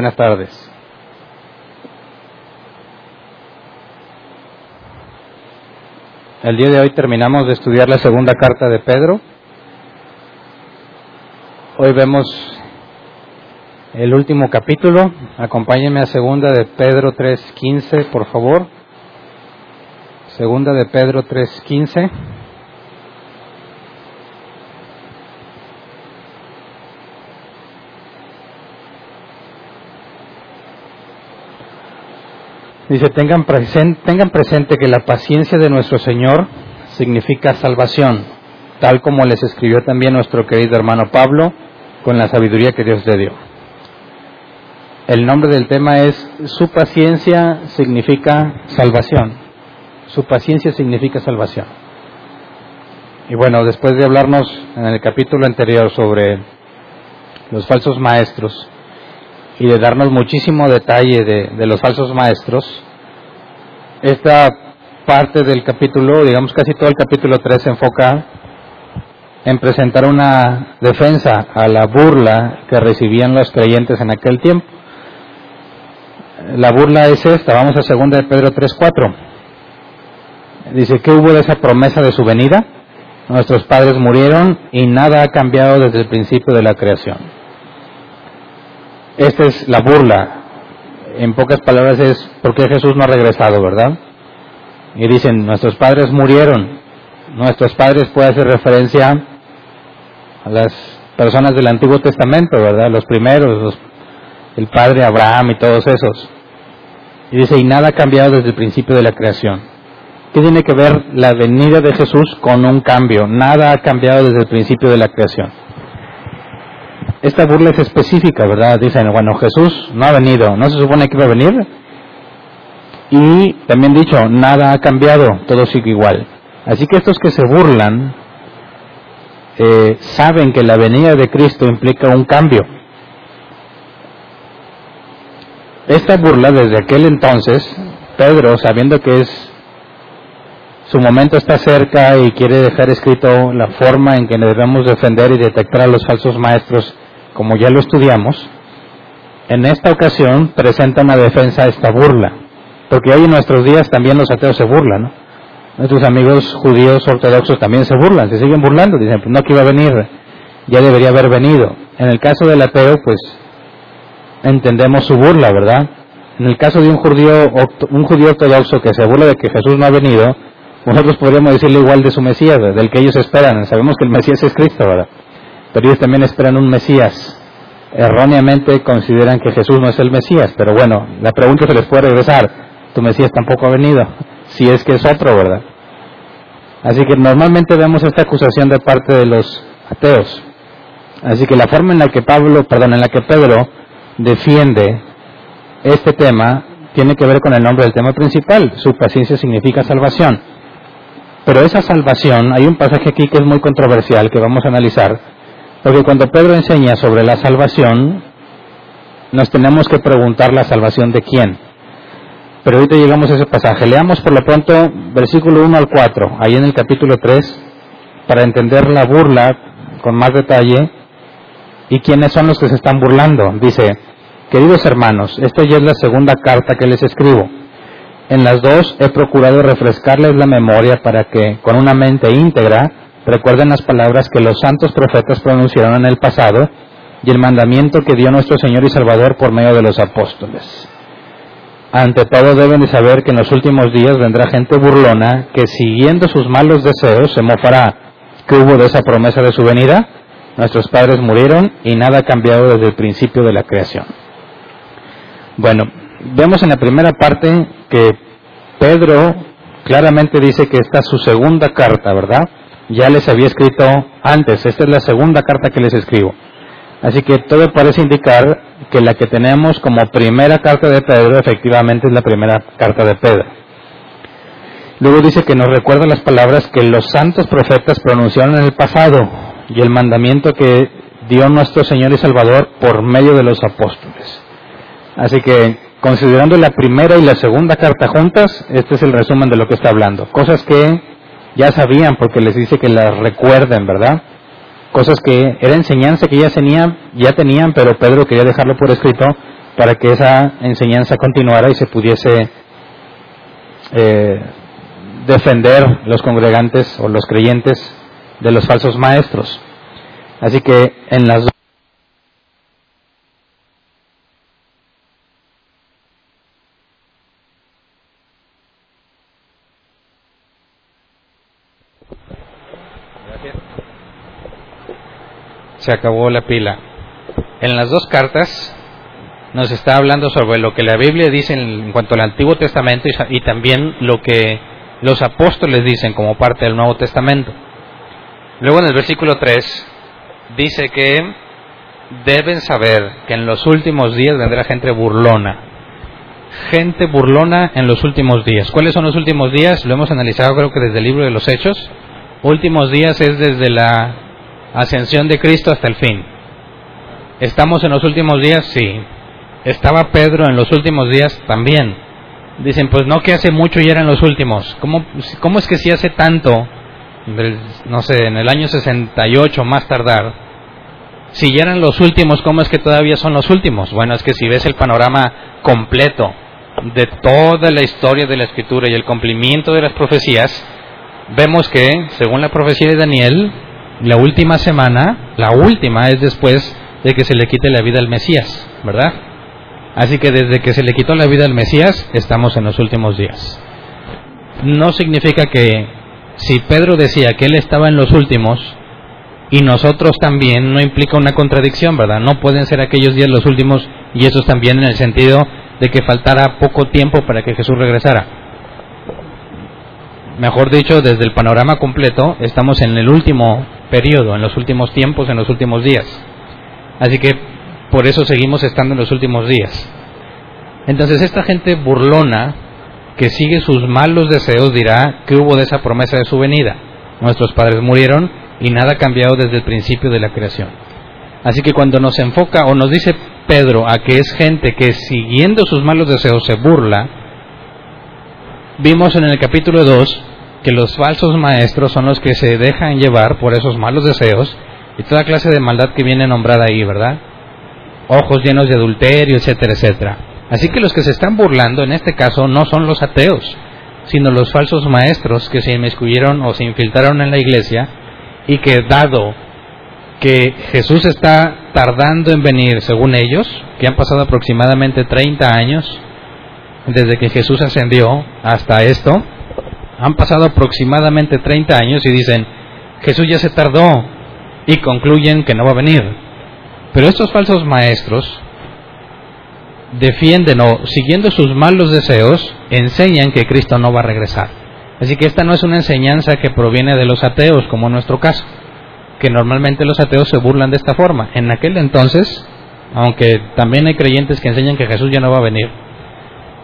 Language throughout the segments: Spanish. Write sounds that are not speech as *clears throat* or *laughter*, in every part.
Buenas tardes. El día de hoy terminamos de estudiar la segunda carta de Pedro. Hoy vemos el último capítulo. Acompáñenme a segunda de Pedro 3.15, por favor. Segunda de Pedro 3.15. Dice, tengan, tengan presente que la paciencia de nuestro Señor significa salvación, tal como les escribió también nuestro querido hermano Pablo con la sabiduría que Dios le dio. El nombre del tema es Su paciencia significa salvación. Su paciencia significa salvación. Y bueno, después de hablarnos en el capítulo anterior sobre los falsos maestros, y de darnos muchísimo detalle de, los falsos maestros, esta parte del capítulo, digamos casi todo el capítulo 3 se enfoca en presentar una defensa a la burla que recibían los creyentes en aquel tiempo. La burla es esta, vamos a 2 de Pedro 3:4. Dice, ¿qué hubo de esa promesa de su venida? Nuestros padres murieron y nada ha cambiado desde el principio de la creación. Esta es la burla. En pocas palabras es por qué Jesús no ha regresado, ¿verdad? Y dicen, nuestros padres murieron. Nuestros padres puede hacer referencia a las personas del Antiguo Testamento, ¿verdad? Los primeros, el padre Abraham y todos esos. Y dice, y nada ha cambiado desde el principio de la creación. ¿Qué tiene que ver la venida de Jesús con un cambio? Nada ha cambiado desde el principio de la creación esta burla es específica, ¿verdad? Dicen, bueno, Jesús no ha venido, no se supone que iba a venir. Y también dicho, nada ha cambiado, todo sigue igual. Así que estos que se burlan eh, saben que la venida de Cristo implica un cambio. Esta burla desde aquel entonces, Pedro, sabiendo que es su momento está cerca y quiere dejar escrito la forma en que debemos defender y detectar a los falsos maestros como ya lo estudiamos, en esta ocasión presenta una defensa a esta burla, porque hoy en nuestros días también los ateos se burlan, Nuestros amigos judíos ortodoxos también se burlan, se siguen burlando, dicen, pues no que iba a venir, ya debería haber venido. En el caso del ateo, pues entendemos su burla, ¿verdad? En el caso de un judío, un judío ortodoxo que se burla de que Jesús no ha venido, nosotros podríamos decirle igual de su Mesías, del que ellos esperan. Sabemos que el Mesías es Cristo, ¿verdad? pero ellos también esperan un Mesías. Erróneamente consideran que Jesús no es el Mesías, pero bueno, la pregunta se les puede regresar, tu Mesías tampoco ha venido, si es que es otro, ¿verdad? Así que normalmente vemos esta acusación de parte de los ateos. Así que la forma en la que Pablo, perdón, en la que Pedro defiende este tema tiene que ver con el nombre del tema principal. Su paciencia significa salvación. Pero esa salvación, hay un pasaje aquí que es muy controversial que vamos a analizar, porque cuando Pedro enseña sobre la salvación, nos tenemos que preguntar la salvación de quién. Pero ahorita llegamos a ese pasaje. Leamos por lo pronto versículo 1 al 4, ahí en el capítulo 3, para entender la burla con más detalle y quiénes son los que se están burlando. Dice, queridos hermanos, esta ya es la segunda carta que les escribo. En las dos he procurado refrescarles la memoria para que, con una mente íntegra, Recuerden las palabras que los santos profetas pronunciaron en el pasado y el mandamiento que dio nuestro Señor y Salvador por medio de los apóstoles. ante todo deben de saber que en los últimos días vendrá gente burlona que siguiendo sus malos deseos se mofará. ¿Qué hubo de esa promesa de su venida? Nuestros padres murieron y nada ha cambiado desde el principio de la creación. Bueno, vemos en la primera parte que Pedro claramente dice que esta es su segunda carta, ¿verdad? Ya les había escrito antes, esta es la segunda carta que les escribo. Así que todo parece indicar que la que tenemos como primera carta de Pedro efectivamente es la primera carta de Pedro. Luego dice que nos recuerda las palabras que los santos profetas pronunciaron en el pasado y el mandamiento que dio nuestro Señor y Salvador por medio de los apóstoles. Así que, considerando la primera y la segunda carta juntas, este es el resumen de lo que está hablando. Cosas que ya sabían porque les dice que las recuerden, ¿verdad? cosas que era enseñanza que ya tenían, pero Pedro quería dejarlo por escrito para que esa enseñanza continuara y se pudiese eh, defender los congregantes o los creyentes de los falsos maestros. Así que en las se acabó la pila. En las dos cartas nos está hablando sobre lo que la Biblia dice en cuanto al Antiguo Testamento y, también lo que los apóstoles dicen como parte del Nuevo Testamento. Luego en el versículo 3 dice que deben saber que en los últimos días vendrá gente burlona. Gente burlona en los últimos días. ¿Cuáles son los últimos días? Lo hemos analizado creo que desde el libro de los Hechos. Últimos días es desde la ascensión de Cristo hasta el fin. ¿Estamos en los últimos días? Sí. ¿Estaba Pedro en los últimos días? También. Dicen, pues no que hace mucho y eran los últimos. ¿Cómo, cómo es que si hace tanto, no sé, en el año 68 más tardar, si ya eran los últimos, ¿cómo es que todavía son los últimos? Bueno, es que si ves el panorama completo de toda la historia de la escritura y el cumplimiento de las profecías, vemos que, según la profecía de Daniel, la última semana, la última es después de que se le quite la vida al Mesías, ¿verdad? Así que desde que se le quitó la vida al Mesías, estamos en los últimos días. No significa que si Pedro decía que él estaba en los últimos y nosotros también, no implica una contradicción, ¿verdad? No pueden ser aquellos días los últimos y eso también en el sentido de que faltara poco tiempo para que Jesús regresara mejor dicho, desde el panorama completo, estamos en el último periodo, en los últimos tiempos, en los últimos días. Así que por eso seguimos estando en los últimos días. Entonces esta gente burlona que sigue sus malos deseos dirá que hubo de esa promesa de su venida. Nuestros padres murieron y nada ha cambiado desde el principio de la creación. Así que cuando nos enfoca o nos dice Pedro a que es gente que siguiendo sus malos deseos se burla, vimos en el capítulo 2 que los falsos maestros son los que se dejan llevar por esos malos deseos y toda clase de maldad que viene nombrada ahí, ¿verdad? Ojos llenos de adulterio, etcétera, etcétera. Así que los que se están burlando en este caso no son los ateos, sino los falsos maestros que se inmiscuyeron o se infiltraron en la iglesia y que dado que Jesús está tardando en venir, según ellos, que han pasado aproximadamente 30 años desde que Jesús ascendió hasta esto, han pasado aproximadamente 30 años y dicen, Jesús ya se tardó y concluyen que no va a venir. Pero estos falsos maestros defienden o siguiendo sus malos deseos, enseñan que Cristo no va a regresar. Así que esta no es una enseñanza que proviene de los ateos, como en nuestro caso, que normalmente los ateos se burlan de esta forma. En aquel entonces, aunque también hay creyentes que enseñan que Jesús ya no va a venir,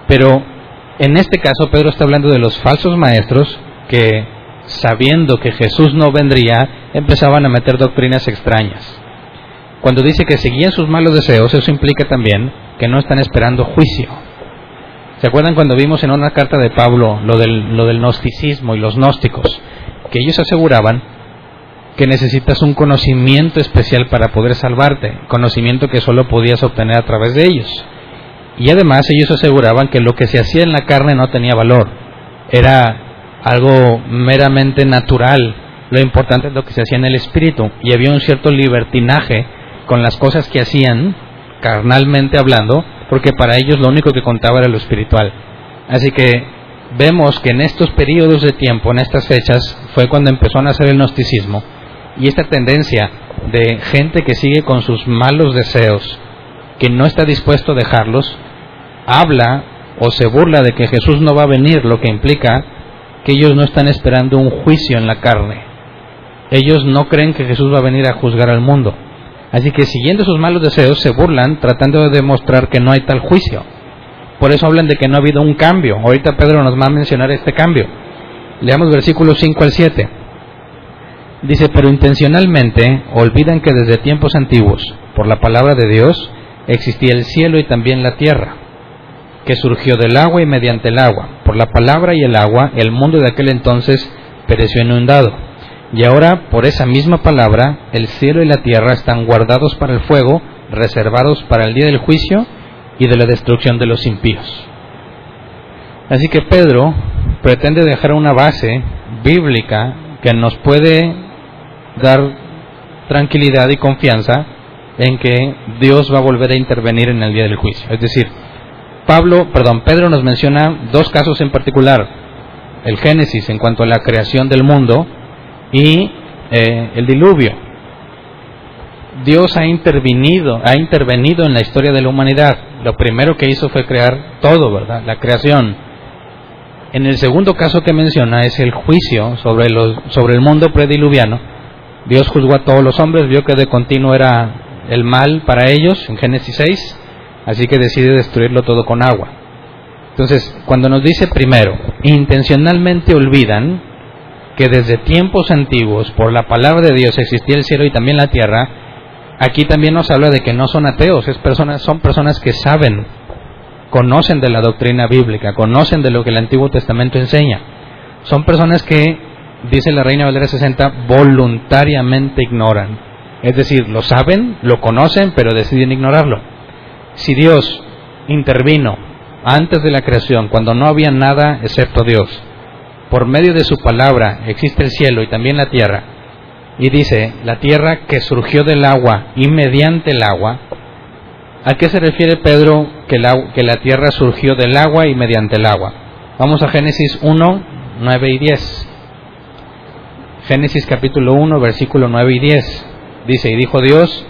pero en este caso, Pedro está hablando de los falsos maestros que, sabiendo que Jesús no vendría, empezaban a meter doctrinas extrañas. Cuando dice que seguían sus malos deseos, eso implica también que no están esperando juicio. ¿Se acuerdan cuando vimos en una carta de Pablo lo del, lo del gnosticismo y los gnósticos? Que ellos aseguraban que necesitas un conocimiento especial para poder salvarte, conocimiento que solo podías obtener a través de ellos. Y además ellos aseguraban que lo que se hacía en la carne no tenía valor, era algo meramente natural. Lo importante es lo que se hacía en el espíritu. Y había un cierto libertinaje con las cosas que hacían, carnalmente hablando, porque para ellos lo único que contaba era lo espiritual. Así que vemos que en estos periodos de tiempo, en estas fechas, fue cuando empezó a nacer el gnosticismo y esta tendencia de gente que sigue con sus malos deseos, que no está dispuesto a dejarlos, habla o se burla de que Jesús no va a venir, lo que implica que ellos no están esperando un juicio en la carne. Ellos no creen que Jesús va a venir a juzgar al mundo. Así que siguiendo sus malos deseos se burlan tratando de demostrar que no hay tal juicio. Por eso hablan de que no ha habido un cambio. Ahorita Pedro nos va a mencionar este cambio. Leamos versículos 5 al 7. Dice, pero intencionalmente olvidan que desde tiempos antiguos, por la palabra de Dios, existía el cielo y también la tierra, que surgió del agua y mediante el agua. Por la palabra y el agua, el mundo de aquel entonces pereció inundado. Y ahora, por esa misma palabra, el cielo y la tierra están guardados para el fuego, reservados para el día del juicio y de la destrucción de los impíos. Así que Pedro pretende dejar una base bíblica que nos puede dar tranquilidad y confianza en que Dios va a volver a intervenir en el día del juicio. Es decir, Pablo, perdón, Pedro nos menciona dos casos en particular, el Génesis en cuanto a la creación del mundo y eh, el diluvio. Dios ha intervenido, ha intervenido en la historia de la humanidad. Lo primero que hizo fue crear todo, ¿verdad? La creación. En el segundo caso que menciona es el juicio sobre, los, sobre el mundo prediluviano. Dios juzgó a todos los hombres, vio que de continuo era el mal para ellos, en Génesis 6, así que decide destruirlo todo con agua. Entonces, cuando nos dice primero, intencionalmente olvidan que desde tiempos antiguos, por la palabra de Dios, existía el cielo y también la tierra, aquí también nos habla de que no son ateos, es personas, son personas que saben, conocen de la doctrina bíblica, conocen de lo que el Antiguo Testamento enseña. Son personas que, dice la Reina Valera 60, voluntariamente ignoran. Es decir, lo saben, lo conocen, pero deciden ignorarlo. Si Dios intervino antes de la creación, cuando no había nada excepto Dios, por medio de su palabra existe el cielo y también la tierra, y dice, la tierra que surgió del agua y mediante el agua, ¿a qué se refiere Pedro que la, tierra surgió del agua y mediante el agua? Vamos a Génesis 1, 9 y 10. Génesis capítulo 1, versículo 9 y 10. Dice, y dijo Dios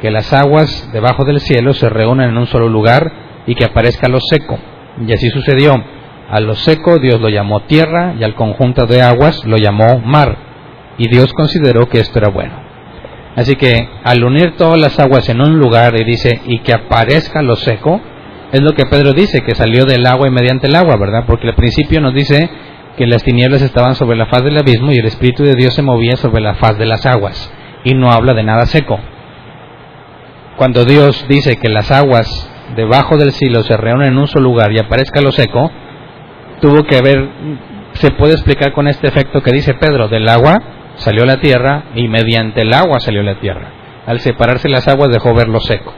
que las aguas debajo del cielo se reúnan en un solo lugar y que aparezca lo seco. Y así sucedió. A lo seco Dios lo llamó tierra y al conjunto de aguas lo llamó mar y Dios consideró que esto era bueno. Así que al unir todas las aguas en un lugar y dice, y que aparezca lo seco, es lo que Pedro dice, que salió del agua y mediante el agua, ¿verdad? Porque al principio nos dice que las tinieblas estaban sobre la faz del abismo y el Espíritu de Dios se movía sobre la faz de las aguas, y no habla de nada seco. Cuando Dios dice que las aguas debajo del cielo se reúnen en un solo lugar y aparezca lo seco, tuvo que haber, se puede explicar con este efecto que dice Pedro, del agua salió la tierra y mediante el agua salió la tierra. Al separarse las aguas dejó ver lo seco.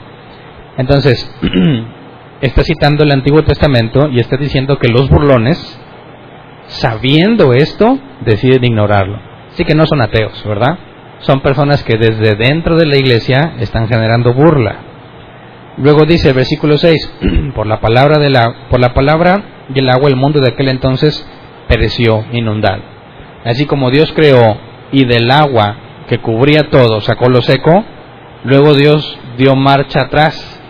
Entonces, *clears throat* está citando el Antiguo Testamento y está diciendo que los burlones, sabiendo esto, deciden ignorarlo. Así que no son ateos, ¿verdad? Son personas que desde dentro de la iglesia están generando burla. Luego dice versículo 6, *clears throat* por la palabra de la por la palabra y el agua el mundo de aquel entonces pereció inundado. Así como Dios creó y del agua que cubría todo sacó lo seco, luego Dios dio marcha atrás,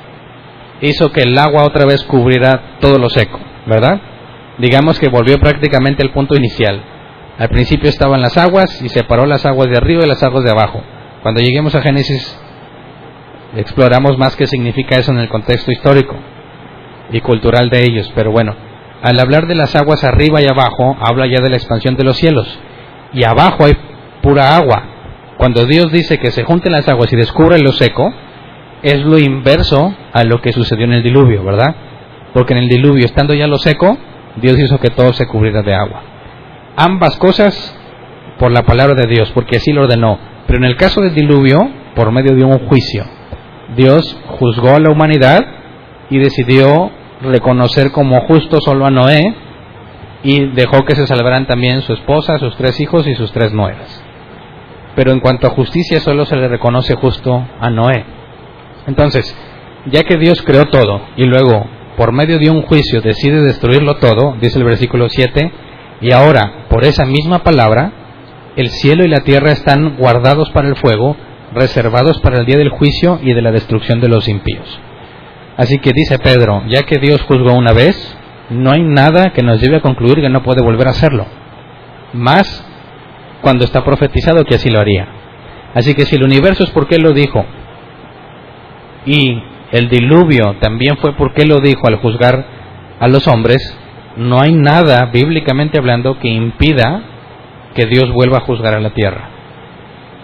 hizo que el agua otra vez cubriera todo lo seco, ¿verdad? Digamos que volvió prácticamente al punto inicial. Al principio estaban las aguas y separó las aguas de arriba y las aguas de abajo. Cuando lleguemos a Génesis exploramos más qué significa eso en el contexto histórico y cultural de ellos, pero bueno, al hablar de las aguas arriba y abajo, habla ya de la expansión de los cielos. Y abajo hay pura agua. Cuando Dios dice que se junten las aguas y descubre lo seco, es lo inverso a lo que sucedió en el diluvio, ¿verdad? Porque en el diluvio, estando ya lo seco, Dios hizo que todo se cubriera de agua. Ambas cosas por la palabra de Dios, porque así lo ordenó. Pero en el caso del diluvio, por medio de un juicio, Dios juzgó a la humanidad y decidió reconocer como justo solo a Noé y dejó que se salvaran también su esposa, sus tres hijos y sus tres nueras pero en cuanto a justicia solo se le reconoce justo a Noé. Entonces, ya que Dios creó todo y luego, por medio de un juicio, decide destruirlo todo, dice el versículo 7, y ahora, por esa misma palabra, el cielo y la tierra están guardados para el fuego, reservados para el día del juicio y de la destrucción de los impíos. Así que dice Pedro, ya que Dios juzgó una vez, no hay nada que nos lleve a concluir que no puede volver a hacerlo. Más cuando está profetizado que así lo haría. Así que si el universo es porque lo dijo, y el diluvio también fue porque lo dijo al juzgar a los hombres, no hay nada, bíblicamente hablando, que impida que Dios vuelva a juzgar a la tierra.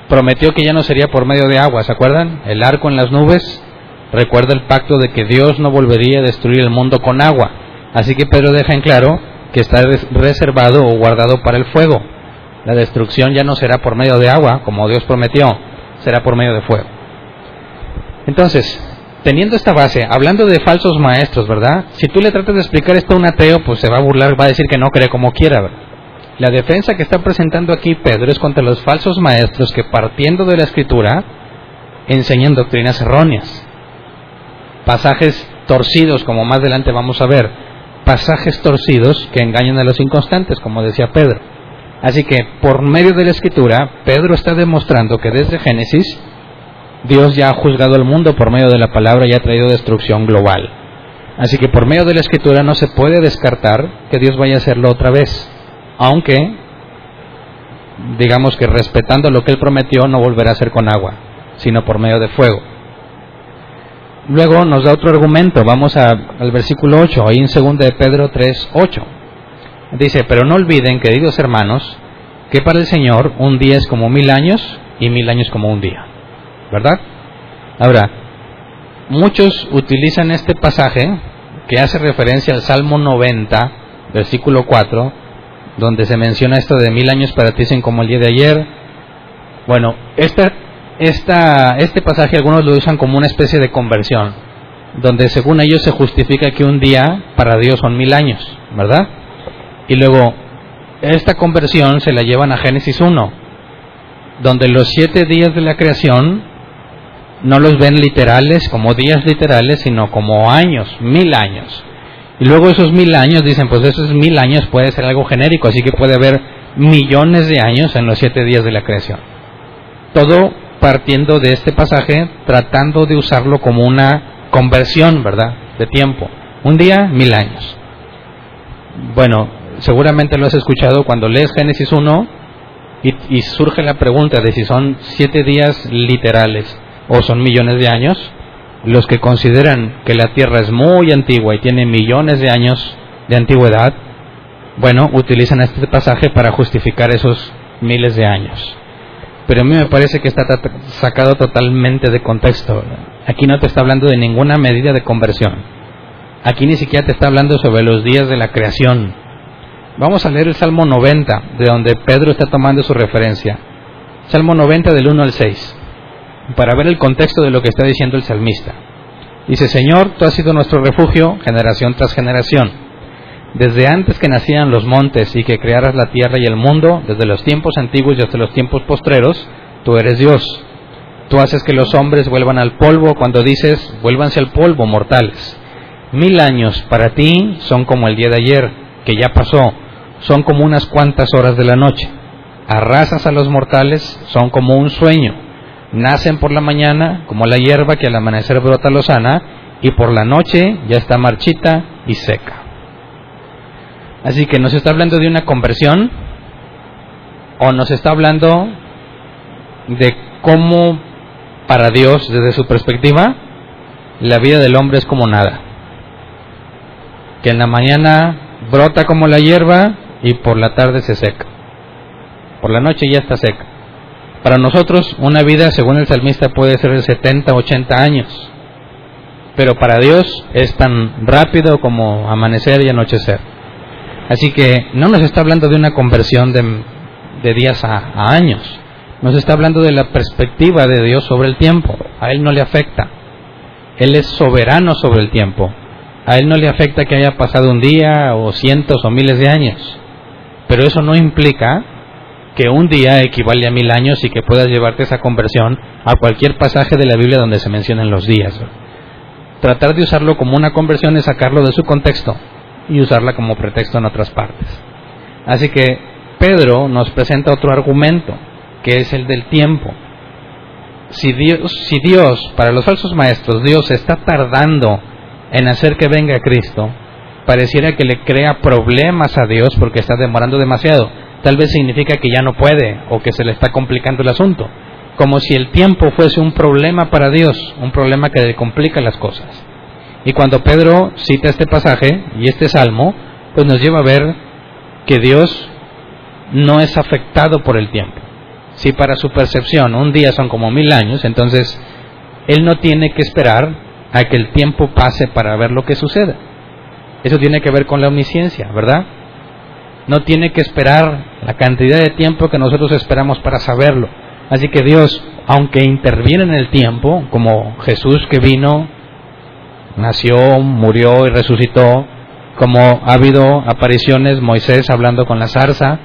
Prometió que ya no sería por medio de agua, ¿se acuerdan? El arco en las nubes recuerda el pacto de que Dios no volvería a destruir el mundo con agua. Así que Pedro deja en claro que está reservado o guardado para el fuego. La destrucción ya no será por medio de agua, como Dios prometió, será por medio de fuego. Entonces, teniendo esta base, hablando de falsos maestros, ¿verdad? Si tú le tratas de explicar esto a un ateo, pues se va a burlar, va a decir que no cree como quiera, ¿verdad? La defensa que está presentando aquí Pedro es contra los falsos maestros que partiendo de la escritura enseñan doctrinas erróneas. Pasajes torcidos, como más adelante vamos a ver. Pasajes torcidos que engañan a los inconstantes, como decía Pedro. Así que por medio de la escritura, Pedro está demostrando que desde Génesis, Dios ya ha juzgado el mundo por medio de la palabra y ha traído destrucción global. Así que por medio de la escritura no se puede descartar que Dios vaya a hacerlo otra vez aunque digamos que respetando lo que él prometió no volverá a ser con agua, sino por medio de fuego. Luego nos da otro argumento, vamos al versículo 8, ahí en 2 de Pedro 3, 8. Dice, pero no olviden, queridos hermanos, que para el Señor un día es como mil años y mil años como un día. ¿Verdad? Ahora, muchos utilizan este pasaje que hace referencia al Salmo 90, versículo 4, donde se menciona esto de mil años para ti son como el día de ayer. Bueno, esta, esta, este pasaje algunos lo usan como una especie de conversión, donde según ellos se justifica que un día para Dios son mil años, ¿verdad? Y luego, esta conversión se la llevan a Génesis 1, donde los siete días de la creación no los ven literales como días literales, sino como años, mil años. Y luego esos mil años, dicen, pues esos mil años puede ser algo genérico, así que puede haber millones de años en los siete días de la creación. Todo partiendo de este pasaje, tratando de usarlo como una conversión, ¿verdad?, de tiempo. Un día, mil años. Bueno, seguramente lo has escuchado cuando lees Génesis 1 y, y surge la pregunta de si son siete días literales o son millones de años los que consideran que la Tierra es muy antigua y tiene millones de años de antigüedad, bueno, utilizan este pasaje para justificar esos miles de años. Pero a mí me parece que está sacado totalmente de contexto. Aquí no te está hablando de ninguna medida de conversión. Aquí ni siquiera te está hablando sobre los días de la creación. Vamos a leer el Salmo 90, de donde Pedro está tomando su referencia. Salmo 90 del 1 al 6 para ver el contexto de lo que está diciendo el salmista. Dice, Señor, tú has sido nuestro refugio generación tras generación. Desde antes que nacieran los montes y que crearas la tierra y el mundo, desde los tiempos antiguos y hasta los tiempos postreros, tú eres Dios. Tú haces que los hombres vuelvan al polvo cuando dices, vuélvanse al polvo, mortales. Mil años para ti son como el día de ayer, que ya pasó, son como unas cuantas horas de la noche. Arrasas a los mortales, son como un sueño nacen por la mañana como la hierba que al amanecer brota lozana y por la noche ya está marchita y seca. Así que nos está hablando de una conversión o nos está hablando de cómo para Dios desde su perspectiva la vida del hombre es como nada. Que en la mañana brota como la hierba y por la tarde se seca. Por la noche ya está seca. Para nosotros una vida, según el salmista, puede ser de 70, 80 años, pero para Dios es tan rápido como amanecer y anochecer. Así que no nos está hablando de una conversión de, días a, a años, nos está hablando de la perspectiva de Dios sobre el tiempo. A Él no le afecta. Él es soberano sobre el tiempo. A Él no le afecta que haya pasado un día o cientos o miles de años. Pero eso no implica que un día equivale a mil años y que puedas llevarte esa conversión a cualquier pasaje de la Biblia donde se mencionen los días. tratar de usarlo como una conversión es sacarlo de su contexto y usarla como pretexto en otras partes. Así que Pedro nos presenta otro argumento, que es el del tiempo. Si Dios, si Dios, para los falsos maestros, Dios está tardando en hacer que venga Cristo, pareciera que le crea problemas a Dios porque está demorando demasiado. Tal vez significa que ya no puede o que se le está complicando el asunto. Como si el tiempo fuese un problema para Dios, un problema que le complica las cosas. Y cuando Pedro cita este pasaje y este salmo, pues nos lleva a ver que Dios no es afectado por el tiempo. Si para su percepción un día son como mil años, entonces Él no tiene que esperar a que el tiempo pase para ver lo que suceda. Eso tiene que ver con la omnisciencia, ¿verdad? No tiene que esperar la cantidad de tiempo que nosotros esperamos para saberlo. Así que Dios, aunque interviene en el tiempo, como Jesús que vino, nació, murió y resucitó, como ha habido apariciones, Moisés hablando con la zarza,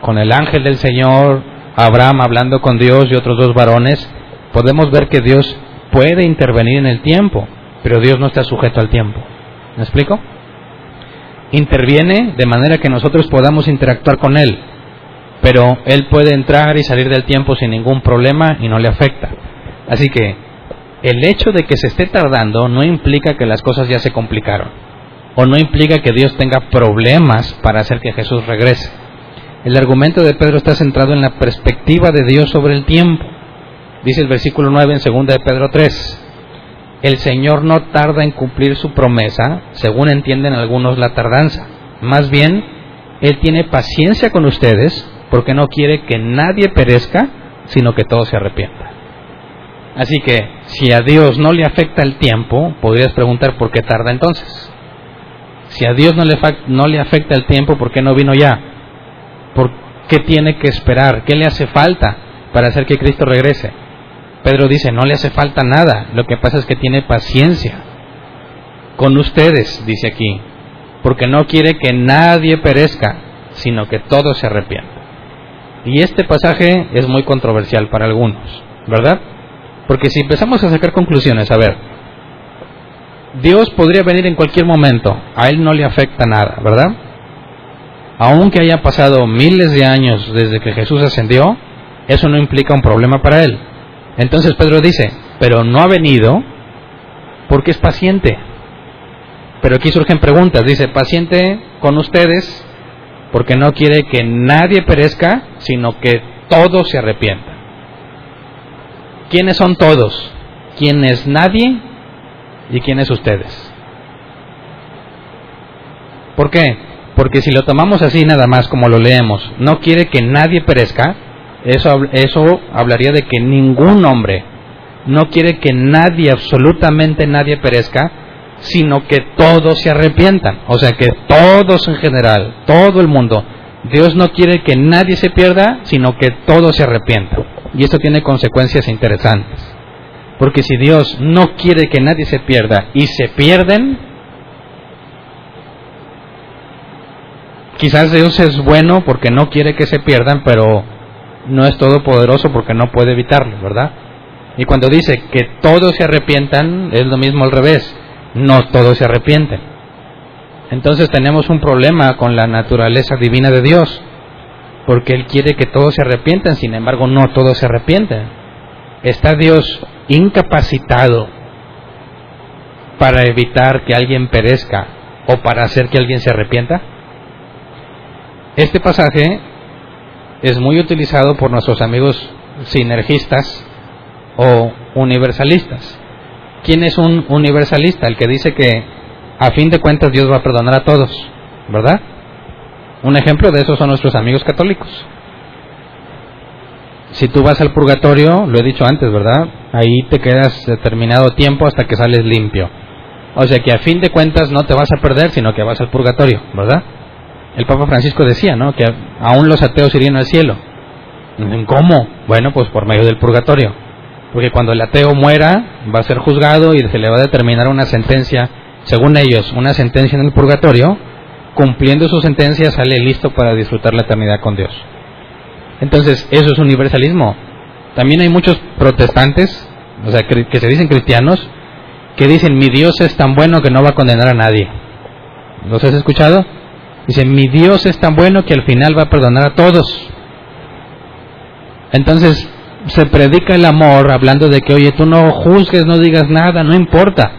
con el ángel del Señor, Abraham hablando con Dios y otros dos varones, podemos ver que Dios puede intervenir en el tiempo, pero Dios no está sujeto al tiempo. ¿Me explico? Interviene de manera que nosotros podamos interactuar con Él, pero Él puede entrar y salir del tiempo sin ningún problema y no le afecta. Así que el hecho de que se esté tardando no implica que las cosas ya se complicaron, o no implica que Dios tenga problemas para hacer que Jesús regrese. El argumento de Pedro está centrado en la perspectiva de Dios sobre el tiempo. Dice el versículo 9 en 2 de Pedro 3. El Señor no tarda en cumplir su promesa, según entienden algunos la tardanza. Más bien, Él tiene paciencia con ustedes porque no quiere que nadie perezca, sino que todo se arrepienta. Así que, si a Dios no le afecta el tiempo, podrías preguntar por qué tarda entonces. Si a Dios no le, no le afecta el tiempo, ¿por qué no vino ya? ¿Por qué tiene que esperar? ¿Qué le hace falta para hacer que Cristo regrese? Pedro dice, no le hace falta nada, lo que pasa es que tiene paciencia con ustedes, dice aquí, porque no quiere que nadie perezca, sino que todos se arrepientan. Y este pasaje es muy controversial para algunos, ¿verdad? Porque si empezamos a sacar conclusiones, a ver, Dios podría venir en cualquier momento, a Él no le afecta nada, ¿verdad? Aunque haya pasado miles de años desde que Jesús ascendió, eso no implica un problema para Él. Entonces Pedro dice, pero no ha venido porque es paciente. Pero aquí surgen preguntas, dice, paciente con ustedes porque no quiere que nadie perezca, sino que todos se arrepientan. ¿Quiénes son todos? ¿Quién es nadie y quiénes ustedes? ¿Por qué? Porque si lo tomamos así nada más como lo leemos, no quiere que nadie perezca, eso, eso hablaría de que ningún hombre no quiere que nadie, absolutamente nadie perezca, sino que todos se arrepientan. O sea, que todos en general, todo el mundo, Dios no quiere que nadie se pierda, sino que todos se arrepientan. Y esto tiene consecuencias interesantes. Porque si Dios no quiere que nadie se pierda y se pierden, quizás Dios es bueno porque no quiere que se pierdan, pero no es todopoderoso porque no puede evitarlo, ¿verdad? Y cuando dice que todos se arrepientan, es lo mismo al revés, no todos se arrepienten. Entonces tenemos un problema con la naturaleza divina de Dios, porque Él quiere que todos se arrepientan, sin embargo no todos se arrepienten. ¿Está Dios incapacitado para evitar que alguien perezca o para hacer que alguien se arrepienta? Este pasaje es muy utilizado por nuestros amigos sinergistas o universalistas. ¿Quién es un universalista? El que dice que a fin de cuentas Dios va a perdonar a todos, ¿verdad? Un ejemplo de eso son nuestros amigos católicos. Si tú vas al purgatorio, lo he dicho antes, ¿verdad? Ahí te quedas determinado tiempo hasta que sales limpio. O sea que a fin de cuentas no te vas a perder, sino que vas al purgatorio, ¿verdad? El Papa Francisco decía, ¿no? Que aún los ateos irían al cielo. ¿Cómo? Bueno, pues por medio del purgatorio. Porque cuando el ateo muera, va a ser juzgado y se le va a determinar una sentencia, según ellos, una sentencia en el purgatorio. Cumpliendo su sentencia, sale listo para disfrutar la eternidad con Dios. Entonces, eso es universalismo. También hay muchos protestantes, o sea, que se dicen cristianos, que dicen, mi Dios es tan bueno que no va a condenar a nadie. ¿Los has escuchado? Dicen, mi Dios es tan bueno que al final va a perdonar a todos. Entonces se predica el amor hablando de que, oye, tú no juzgues, no digas nada, no importa.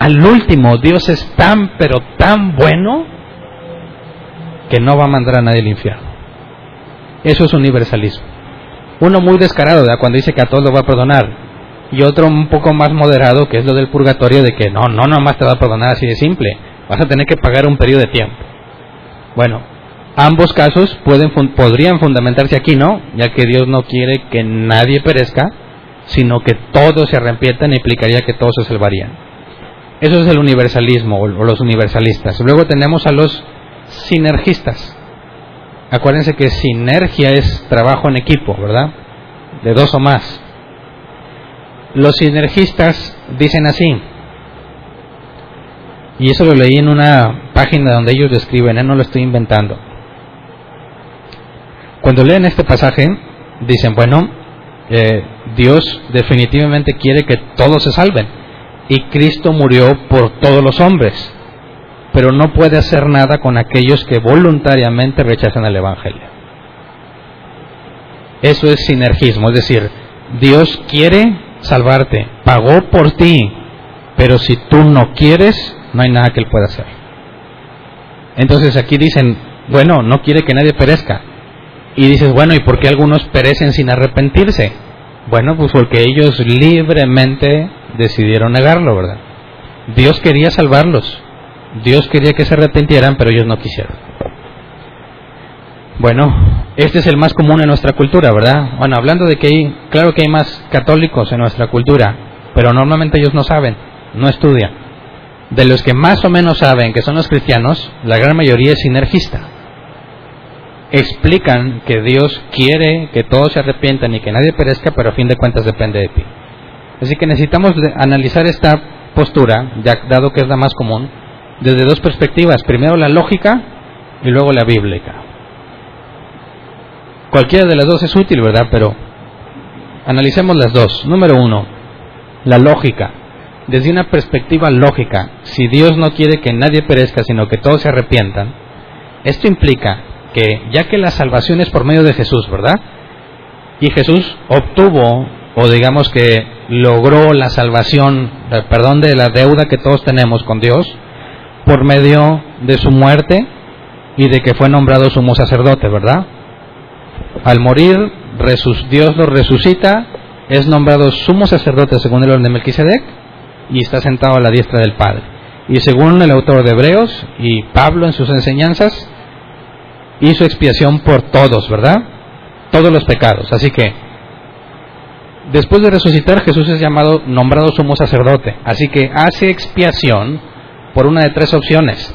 Al último, Dios es tan, pero tan bueno que no va a mandar a nadie al infierno. Eso es universalismo. Uno muy descarado, ¿verdad? cuando dice que a todos lo va a perdonar. Y otro un poco más moderado, que es lo del purgatorio, de que no, no nomás te va a perdonar así de simple. Vas a tener que pagar un periodo de tiempo. Bueno, ambos casos pueden, podrían fundamentarse aquí, ¿no? Ya que Dios no quiere que nadie perezca, sino que todos se arrepientan implicaría que todos se salvarían. Eso es el universalismo o los universalistas. Luego tenemos a los sinergistas. Acuérdense que sinergia es trabajo en equipo, ¿verdad? De dos o más. Los sinergistas dicen así, y eso lo leí en una página donde ellos describen, ¿eh? no lo estoy inventando. Cuando leen este pasaje, dicen, bueno, eh, Dios definitivamente quiere que todos se salven, y Cristo murió por todos los hombres pero no puede hacer nada con aquellos que voluntariamente rechazan el Evangelio. Eso es sinergismo, es decir, Dios quiere salvarte, pagó por ti, pero si tú no quieres, no hay nada que Él pueda hacer. Entonces aquí dicen, bueno, no quiere que nadie perezca. Y dices, bueno, ¿y por qué algunos perecen sin arrepentirse? Bueno, pues porque ellos libremente decidieron negarlo, ¿verdad? Dios quería salvarlos, Dios quería que se arrepintieran, pero ellos no quisieron. Bueno, este es el más común en nuestra cultura, ¿verdad? Bueno, hablando de que hay, claro que hay más católicos en nuestra cultura, pero normalmente ellos no saben, no estudian. De los que más o menos saben que son los cristianos, la gran mayoría es sinergista. Explican que Dios quiere que todos se arrepientan y que nadie perezca, pero a fin de cuentas depende de ti. Así que necesitamos analizar esta postura, ya dado que es la más común, desde dos perspectivas. Primero la lógica y luego la bíblica. Cualquiera de las dos es útil, ¿verdad? Pero analicemos las dos. Número uno, la lógica. Desde una perspectiva lógica, si Dios no quiere que nadie perezca, sino que todos se arrepientan, esto implica que ya que la salvación es por medio de Jesús, ¿verdad? Y Jesús obtuvo, o digamos que logró la salvación, el perdón de la deuda que todos tenemos con Dios, por medio de su muerte y de que fue nombrado sumo sacerdote, ¿verdad? Al morir, Dios lo resucita, es nombrado sumo sacerdote según el orden de Melquisedec y está sentado a la diestra del Padre. Y según el autor de Hebreos y Pablo en sus enseñanzas, hizo expiación por todos, ¿verdad? Todos los pecados. Así que, después de resucitar, Jesús es llamado, nombrado sumo sacerdote. Así que hace expiación por una de tres opciones.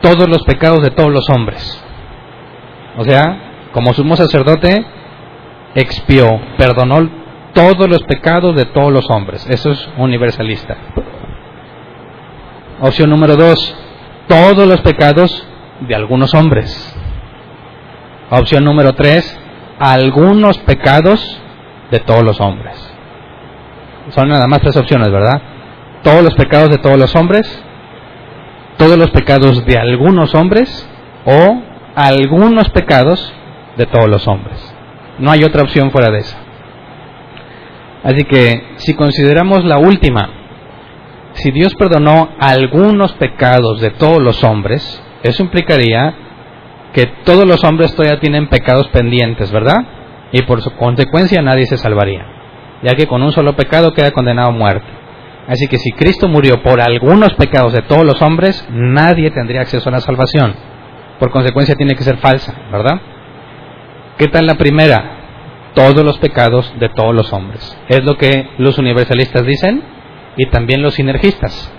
Todos los pecados de todos los hombres. O sea, como sumo sacerdote, expió, perdonó todos los pecados de todos los hombres. Eso es universalista. Opción número dos, todos los pecados de algunos hombres. Opción número tres, algunos pecados de todos los hombres. Son nada más tres opciones, ¿verdad? Todos los pecados de todos los hombres, todos los pecados de algunos hombres o algunos pecados de todos los hombres. No hay otra opción fuera de esa. Así que si consideramos la última, si Dios perdonó algunos pecados de todos los hombres, eso implicaría que todos los hombres todavía tienen pecados pendientes, ¿verdad? Y por su consecuencia nadie se salvaría, ya que con un solo pecado queda condenado a muerte. Así que si Cristo murió por algunos pecados de todos los hombres, nadie tendría acceso a la salvación. Por consecuencia tiene que ser falsa, ¿verdad? ¿Qué tal la primera? Todos los pecados de todos los hombres. Es lo que los universalistas dicen y también los sinergistas,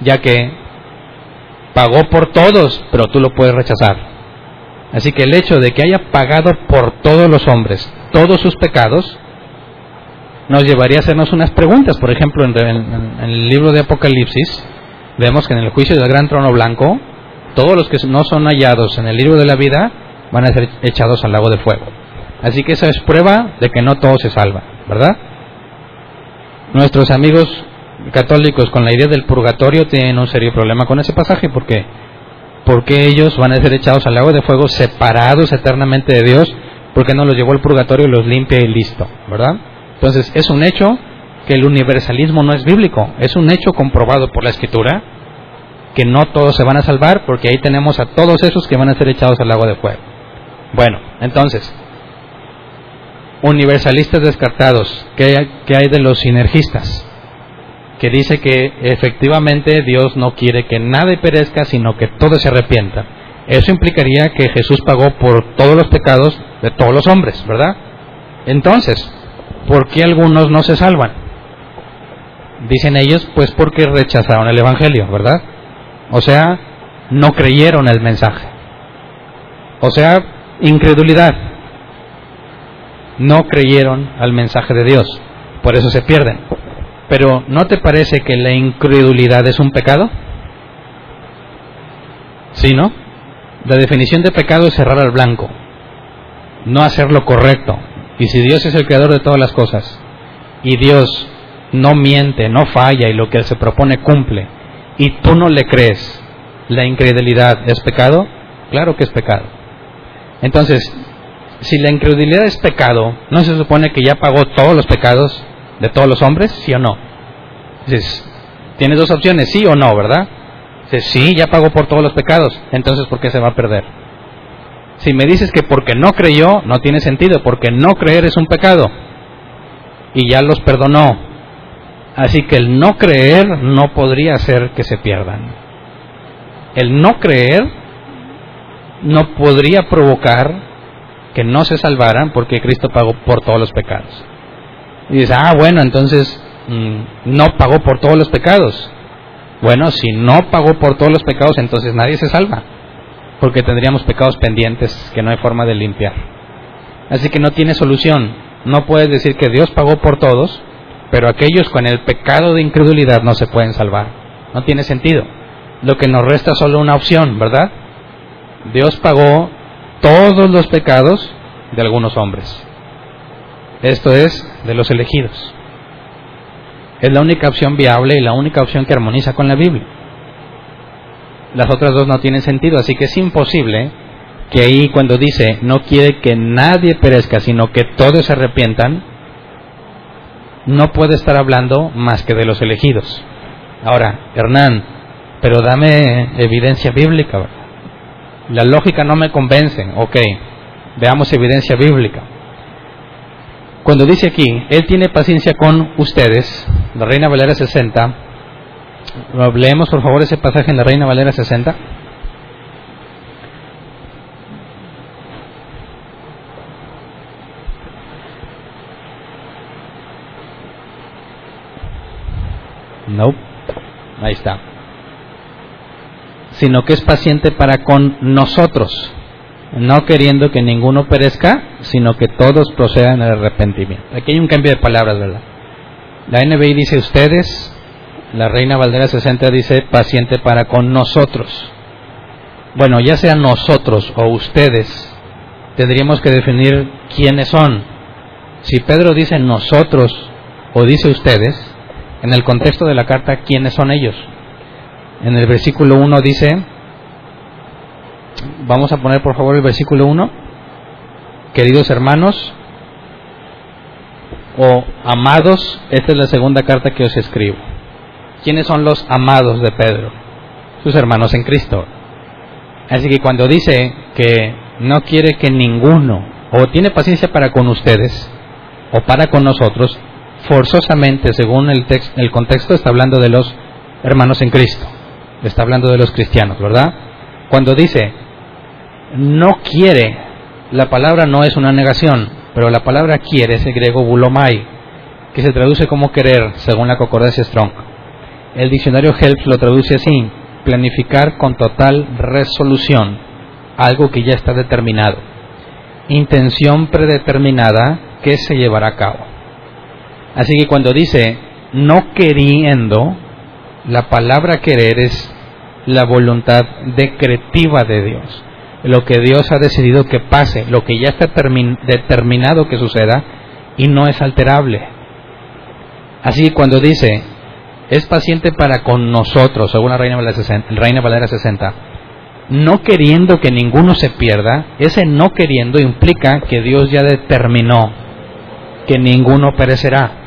ya que pagó por todos, pero tú lo puedes rechazar. Así que el hecho de que haya pagado por todos los hombres todos sus pecados, nos llevaría a hacernos unas preguntas. Por ejemplo, en, el libro de Apocalipsis, vemos que en el juicio del gran trono blanco, todos los que no son hallados en el libro de la vida van a ser echados al lago de fuego. Así que esa es prueba de que no todo se salva, ¿verdad? Nuestros amigos católicos con la idea del purgatorio tienen un serio problema con ese pasaje porque porque ellos van a ser echados al agua de fuego separados eternamente de Dios porque no los llevó al purgatorio y los limpia y listo, ¿verdad? Entonces es un hecho que el universalismo no es bíblico, es un hecho comprobado por la escritura que no todos se van a salvar porque ahí tenemos a todos esos que van a ser echados al agua de fuego. Bueno, entonces, universalistas descartados, ¿qué hay, de los sinergistas? Que dice que efectivamente Dios no quiere que nadie perezca, sino que todos se arrepientan. Eso implicaría que Jesús pagó por todos los pecados de todos los hombres, ¿verdad? Entonces, ¿por qué algunos no se salvan? Dicen ellos, pues porque rechazaron el Evangelio, ¿verdad? O sea, no creyeron el mensaje. O sea, incredulidad. No creyeron al mensaje de Dios. Por eso se pierden. Pero ¿no te parece que la incredulidad es un pecado? ¿Sí, no? La definición de pecado es cerrar al blanco, no hacer lo correcto. Y si Dios es el creador de todas las cosas, y Dios no miente, no falla, y lo que se propone cumple, y tú no le crees, ¿la incredulidad es pecado? Claro que es pecado. Entonces, si la incredulidad es pecado, ¿no se supone que ya pagó todos los pecados de todos los hombres? ¿Sí o no? Entonces, tienes dos opciones, sí o no, ¿verdad? Dices, sí, ya pagó por todos los pecados, entonces ¿por qué se va a perder? Si me dices que porque no creyó, no tiene sentido, porque no creer es un pecado y ya los perdonó. Así que el no creer no podría hacer que se pierdan. El no creer no podría provocar que no se salvaran porque Cristo pagó por todos los pecados. Y dices, ah, bueno, entonces mm, no pagó por todos los pecados. Bueno, si no pagó por todos los pecados, entonces nadie se salva, porque tendríamos pecados pendientes que no hay forma de limpiar. Así que no tiene solución. No puedes decir que Dios pagó por todos, pero aquellos con el pecado de incredulidad no se pueden salvar. No tiene sentido. Lo que nos resta es solo una opción, ¿verdad? Dios pagó todos los pecados de algunos hombres. Esto es de los elegidos. Es la única opción viable y la única opción que armoniza con la Biblia. Las otras dos no tienen sentido, así que es imposible que ahí cuando dice no quiere que nadie perezca, sino que todos se arrepientan, no puede estar hablando más que de los elegidos. Ahora, Hernán, pero dame evidencia bíblica. La lógica no me convence. Ok, veamos evidencia bíblica. Cuando dice aquí, Él tiene paciencia con ustedes, la Reina Valera 60, leemos por favor ese pasaje en la Reina Valera 60. No, ahí está. Sino que es paciente para con nosotros no queriendo que ninguno perezca, sino que todos procedan al arrepentimiento. Aquí hay un cambio de palabras, ¿verdad? La NBI dice ustedes, la Reina Valdera 60 dice paciente para con nosotros. Bueno, ya sea nosotros o ustedes, tendríamos que definir quiénes son. Si Pedro dice nosotros o dice ustedes, en el contexto de la carta, ¿quiénes son ellos? En el versículo 1 dice, Vamos a poner por favor el versículo 1. Queridos hermanos o amados, esta es la segunda carta que os escribo. ¿Quiénes son los amados de Pedro? Sus hermanos en Cristo. Así que cuando dice que no quiere que ninguno, o tiene paciencia para con ustedes, o para con nosotros, forzosamente, según el, texto, el contexto, está hablando de los hermanos en Cristo. Está hablando de los cristianos, ¿verdad? Cuando dice no quiere, la palabra no es una negación, pero la palabra quiere es el griego bulomai, que se traduce como querer, según la concordancia Strong. El diccionario Helps lo traduce así, planificar con total resolución, algo que ya está determinado. Intención predeterminada que se llevará a cabo. Así que cuando dice no queriendo, la palabra querer es la voluntad decretiva de Dios lo que Dios ha decidido que pase, lo que ya está determinado que suceda y no es alterable. Así cuando dice, es paciente para con nosotros, según la Reina Valera 60, Reina Valera 60, no queriendo que ninguno se pierda, ese no queriendo implica que Dios ya determinó que ninguno perecerá.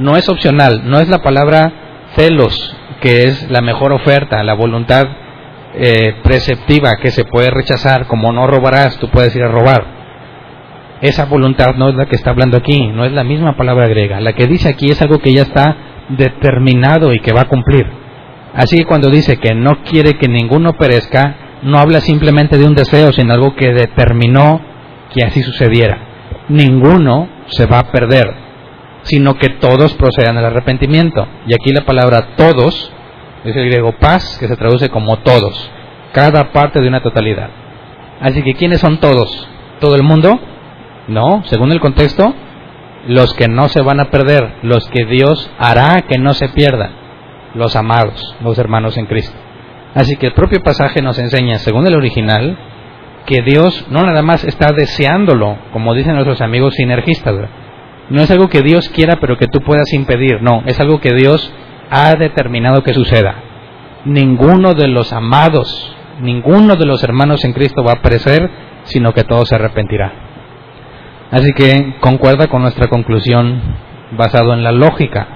No es opcional, no es la palabra celos, que es la mejor oferta, la voluntad eh, preceptiva que se puede rechazar, como no robarás, tú puedes ir a robar. Esa voluntad no es la que está hablando aquí, no es la misma palabra griega. La que dice aquí es algo que ya está determinado y que va a cumplir. Así que cuando dice que no quiere que ninguno perezca, no habla simplemente de un deseo, sino algo que determinó que así sucediera. Ninguno se va a perder, sino que todos procedan al arrepentimiento. Y aquí la palabra todos es el griego paz, que se traduce como todos, cada parte de una totalidad. Así que ¿quiénes son todos? ¿Todo el mundo? No, según el contexto, los que no se van a perder, los que Dios hará que no se pierdan, los amados, los hermanos en Cristo. Así que el propio pasaje nos enseña, según el original, que Dios no nada más está deseándolo, como dicen nuestros amigos sinergistas, no es algo que Dios quiera pero que tú puedas impedir, no, es algo que Dios ha determinado que suceda. Ninguno de los amados, ninguno de los hermanos en Cristo va a perecer, sino que todo se arrepentirá. Así que concuerda con nuestra conclusión basado en la lógica.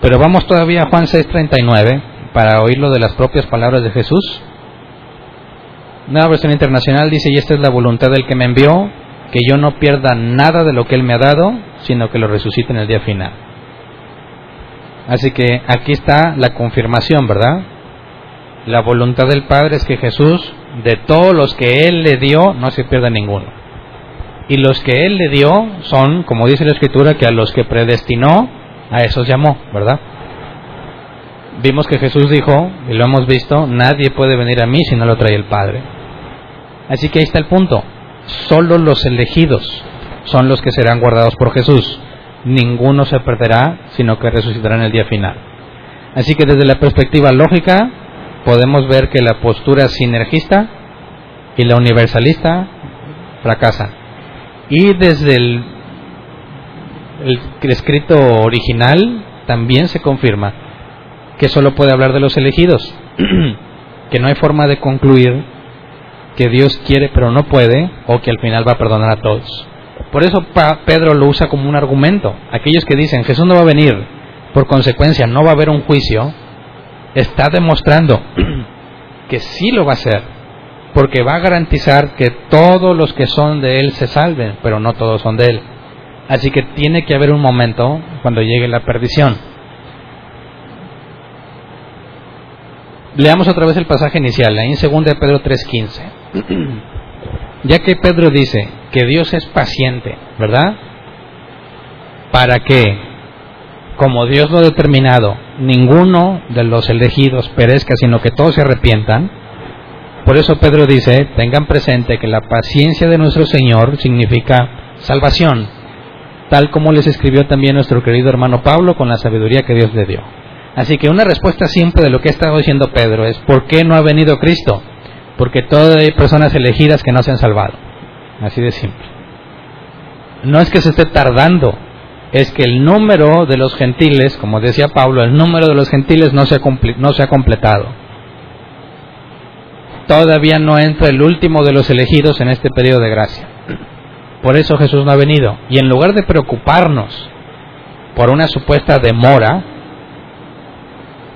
Pero vamos todavía a Juan 6:39 para oírlo de las propias palabras de Jesús. Nueva versión internacional dice, y esta es la voluntad del que me envió, que yo no pierda nada de lo que él me ha dado, sino que lo resucite en el día final. Así que aquí está la confirmación, ¿verdad? La voluntad del Padre es que Jesús, de todos los que Él le dio, no se pierda ninguno. Y los que Él le dio son, como dice la Escritura, que a los que predestinó, a esos llamó, ¿verdad? Vimos que Jesús dijo, y lo hemos visto, nadie puede venir a mí si no lo trae el Padre. Así que ahí está el punto. Solo los elegidos son los que serán guardados por Jesús ninguno se perderá, sino que resucitará en el día final. Así que desde la perspectiva lógica podemos ver que la postura sinergista y la universalista fracasan. Y desde el, escrito original también se confirma que solo puede hablar de los elegidos, *clears throat* que no hay forma de concluir que Dios quiere pero no puede o que al final va a perdonar a todos. Por eso Pedro lo usa como un argumento. Aquellos que dicen Jesús no va a venir, por consecuencia no va a haber un juicio, está demostrando *clears throat* que sí lo va a hacer, porque va a garantizar que todos los que son de Él se salven, pero no todos son de Él. Así que tiene que haber un momento cuando llegue la perdición. Leamos otra vez el pasaje inicial, ahí en 2 de Pedro 3.15. *clears throat* ya que Pedro dice, que Dios es paciente, ¿verdad? Para que, como Dios lo ha determinado, ninguno de los elegidos perezca, sino que todos se arrepientan. Por eso Pedro dice, tengan presente que la paciencia de nuestro Señor significa salvación, tal como les escribió también nuestro querido hermano Pablo con la sabiduría que Dios le dio. Así que una respuesta simple de lo que ha estado diciendo Pedro es, ¿por qué no ha venido Cristo? Porque todavía hay personas elegidas que no se han salvado. Así de simple. No es que se esté tardando, es que el número de los gentiles, como decía Pablo, el número de los gentiles no se ha, no se ha completado. Todavía no entra el último de los elegidos en este periodo de gracia. Por eso Jesús no ha venido. Y en lugar de preocuparnos por una supuesta demora,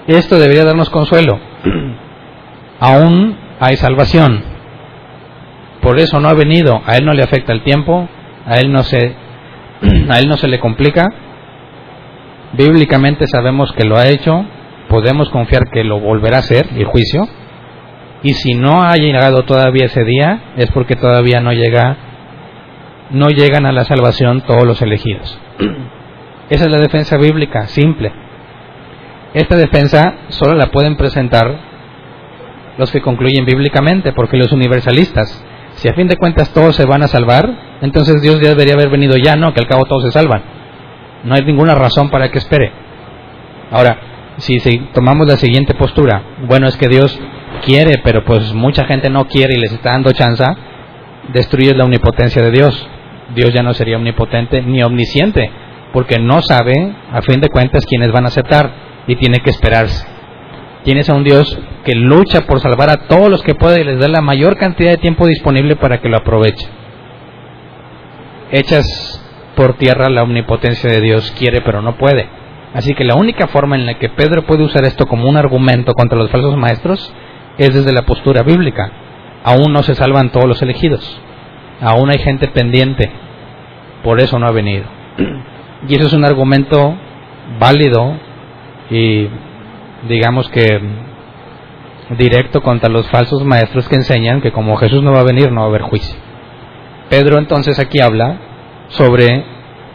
esto debería darnos consuelo. *clears throat* Aún hay salvación por eso no ha venido, a él no le afecta el tiempo, a él no se, *clears throat* a él no se le complica. Bíblicamente sabemos que lo ha hecho, podemos confiar que lo volverá a hacer, el juicio. Y si no ha llegado todavía ese día, es porque todavía no llega, no llegan a la salvación todos los elegidos. *clears throat* Esa es la defensa bíblica, simple. Esta defensa solo la pueden presentar los que concluyen bíblicamente, porque los universalistas si a fin de cuentas todos se van a salvar, entonces Dios ya debería haber venido ya, no, que al cabo todos se salvan. No hay ninguna razón para que espere. Ahora, si, tomamos la siguiente postura, bueno, es que Dios quiere, pero pues mucha gente no quiere y les está dando chance, destruye la omnipotencia de Dios. Dios ya no sería omnipotente ni omnisciente, porque no sabe, a fin de cuentas, quiénes van a aceptar. y tiene que esperarse. Tienes a un Dios que lucha por salvar a todos los que puede y les da la mayor cantidad de tiempo disponible para que lo aprovechen. Echas por tierra la omnipotencia de Dios, quiere pero no puede. Así que la única forma en la que Pedro puede usar esto como un argumento contra los falsos maestros es desde la postura bíblica. Aún no se salvan todos los elegidos. Aún hay gente pendiente. Por eso no ha venido. *clears throat* Y eso es un argumento válido y digamos que directo contra los falsos maestros que enseñan que como Jesús no va a venir no va a haber juicio. Pedro entonces aquí habla sobre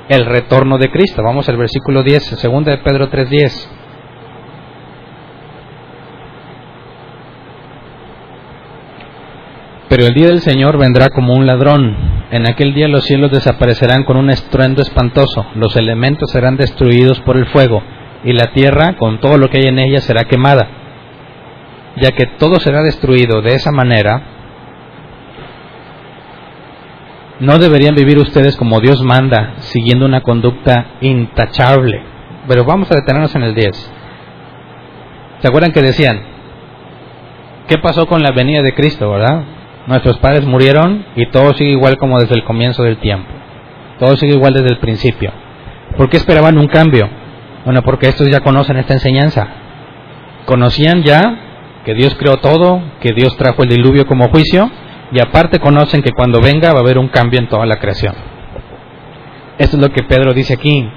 el retorno de Cristo. Vamos al versículo 10, segunda de Pedro 3:10. Pero el día del Señor vendrá como un ladrón. En aquel día los cielos desaparecerán con un estruendo espantoso, los elementos serán destruidos por el fuego, y la tierra, con todo lo que hay en ella, será quemada. Ya que todo será destruido de esa manera, no deberían vivir ustedes como Dios manda, siguiendo una conducta intachable. Pero vamos a detenernos en el 10. ¿Se acuerdan que decían? ¿Qué pasó con la venida de Cristo, verdad? Nuestros padres murieron y todo sigue igual como desde el comienzo del tiempo. Todo sigue igual desde el principio. ¿Por qué esperaban un cambio? Bueno, porque estos ya conocen esta enseñanza. Conocían ya que Dios creó todo, que Dios trajo el diluvio como juicio, y aparte conocen que cuando venga va a haber un cambio en toda la creación. Esto es lo que Pedro dice aquí.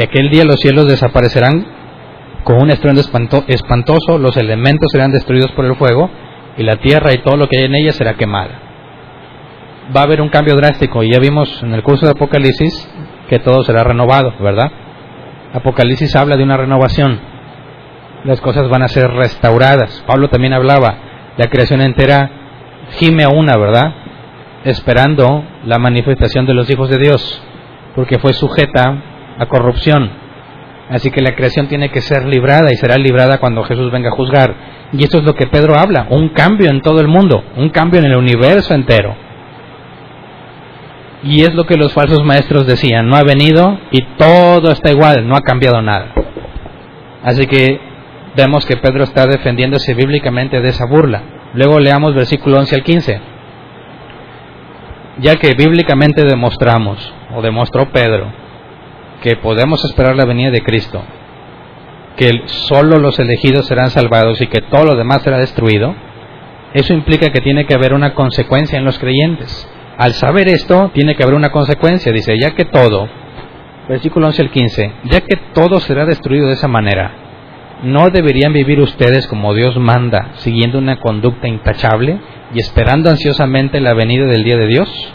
Aquel día los cielos desaparecerán con un estruendo espantoso, los elementos serán destruidos por el fuego, y la tierra y todo lo que hay en ella será quemada. Va a haber un cambio drástico y ya vimos en el curso de Apocalipsis que todo será renovado, ¿verdad? Apocalipsis habla de una renovación. Las cosas van a ser restauradas. Pablo también hablaba, la creación entera gime a una, ¿verdad? Esperando la manifestación de los hijos de Dios, porque fue sujeta a corrupción. Así que la creación tiene que ser librada y será librada cuando Jesús venga a juzgar. Y esto es lo que Pedro habla, un cambio en todo el mundo, un cambio en el universo entero. Y es lo que los falsos maestros decían, no ha venido y todo está igual, no ha cambiado nada. Así que vemos que Pedro está defendiéndose bíblicamente de esa burla. Luego leamos versículo 11 al 15. Ya que bíblicamente demostramos, o demostró Pedro, que podemos esperar la venida de Cristo, que solo los elegidos serán salvados y que todo lo demás será destruido, eso implica que tiene que haber una consecuencia en los creyentes. Al saber esto, tiene que haber una consecuencia. Dice, ya que todo, versículo 11 al 15, ya que todo será destruido de esa manera, ¿no deberían vivir ustedes como Dios manda, siguiendo una conducta intachable y esperando ansiosamente la venida del día de Dios?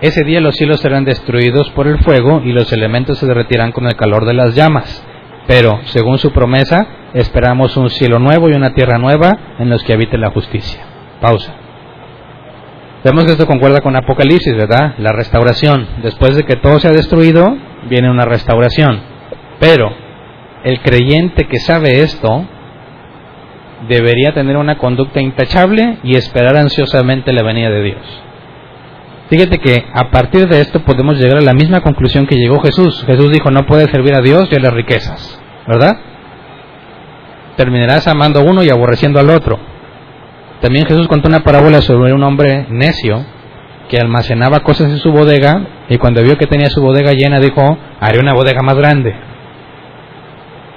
Ese día los cielos serán destruidos por el fuego y los elementos se derretirán con el calor de las llamas. Pero, según su promesa, esperamos un cielo nuevo y una tierra nueva en los que habite la justicia. Pausa. Vemos que esto concuerda con Apocalipsis, ¿verdad? La restauración. Después de que todo se ha destruido, viene una restauración. Pero el creyente que sabe esto debería tener una conducta intachable y esperar ansiosamente la venida de Dios. Fíjate que a partir de esto podemos llegar a la misma conclusión que llegó Jesús. Jesús dijo, no puedes servir a Dios y a las riquezas, ¿verdad? Terminarás amando a uno y aborreciendo al otro. También Jesús contó una parábola sobre un hombre necio que almacenaba cosas en su bodega y cuando vio que tenía su bodega llena dijo, haré una bodega más grande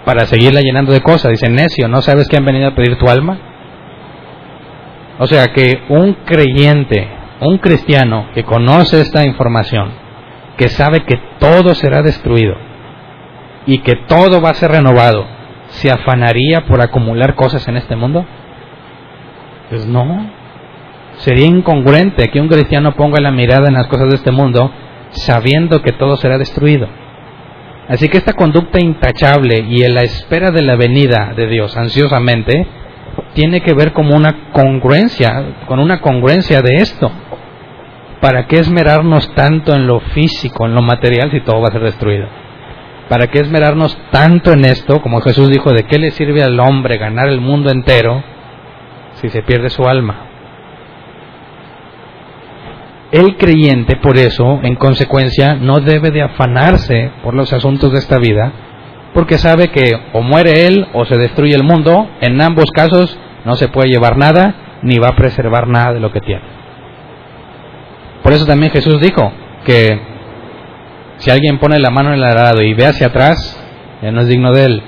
para seguirla llenando de cosas. Dice, necio, ¿no sabes que han venido a pedir tu alma? O sea que un creyente un cristiano que conoce esta información, que sabe que todo será destruido y que todo va a ser renovado, ¿se afanaría por acumular cosas en este mundo? Pues no. Sería incongruente que un cristiano ponga la mirada en las cosas de este mundo sabiendo que todo será destruido. Así que esta conducta intachable y en la espera de la venida de Dios ansiosamente tiene que ver como una congruencia, con una congruencia de esto. ¿Para qué esmerarnos tanto en lo físico, en lo material, si todo va a ser destruido? ¿Para qué esmerarnos tanto en esto, como Jesús dijo, de qué le sirve al hombre ganar el mundo entero si se pierde su alma? El creyente, por eso, en consecuencia, no debe de afanarse por los asuntos de esta vida, porque sabe que o muere él o se destruye el mundo, en ambos casos no se puede llevar nada ni va a preservar nada de lo que tiene. Por eso también Jesús dijo que si alguien pone la mano en el arado y ve hacia atrás, ya no es digno de él.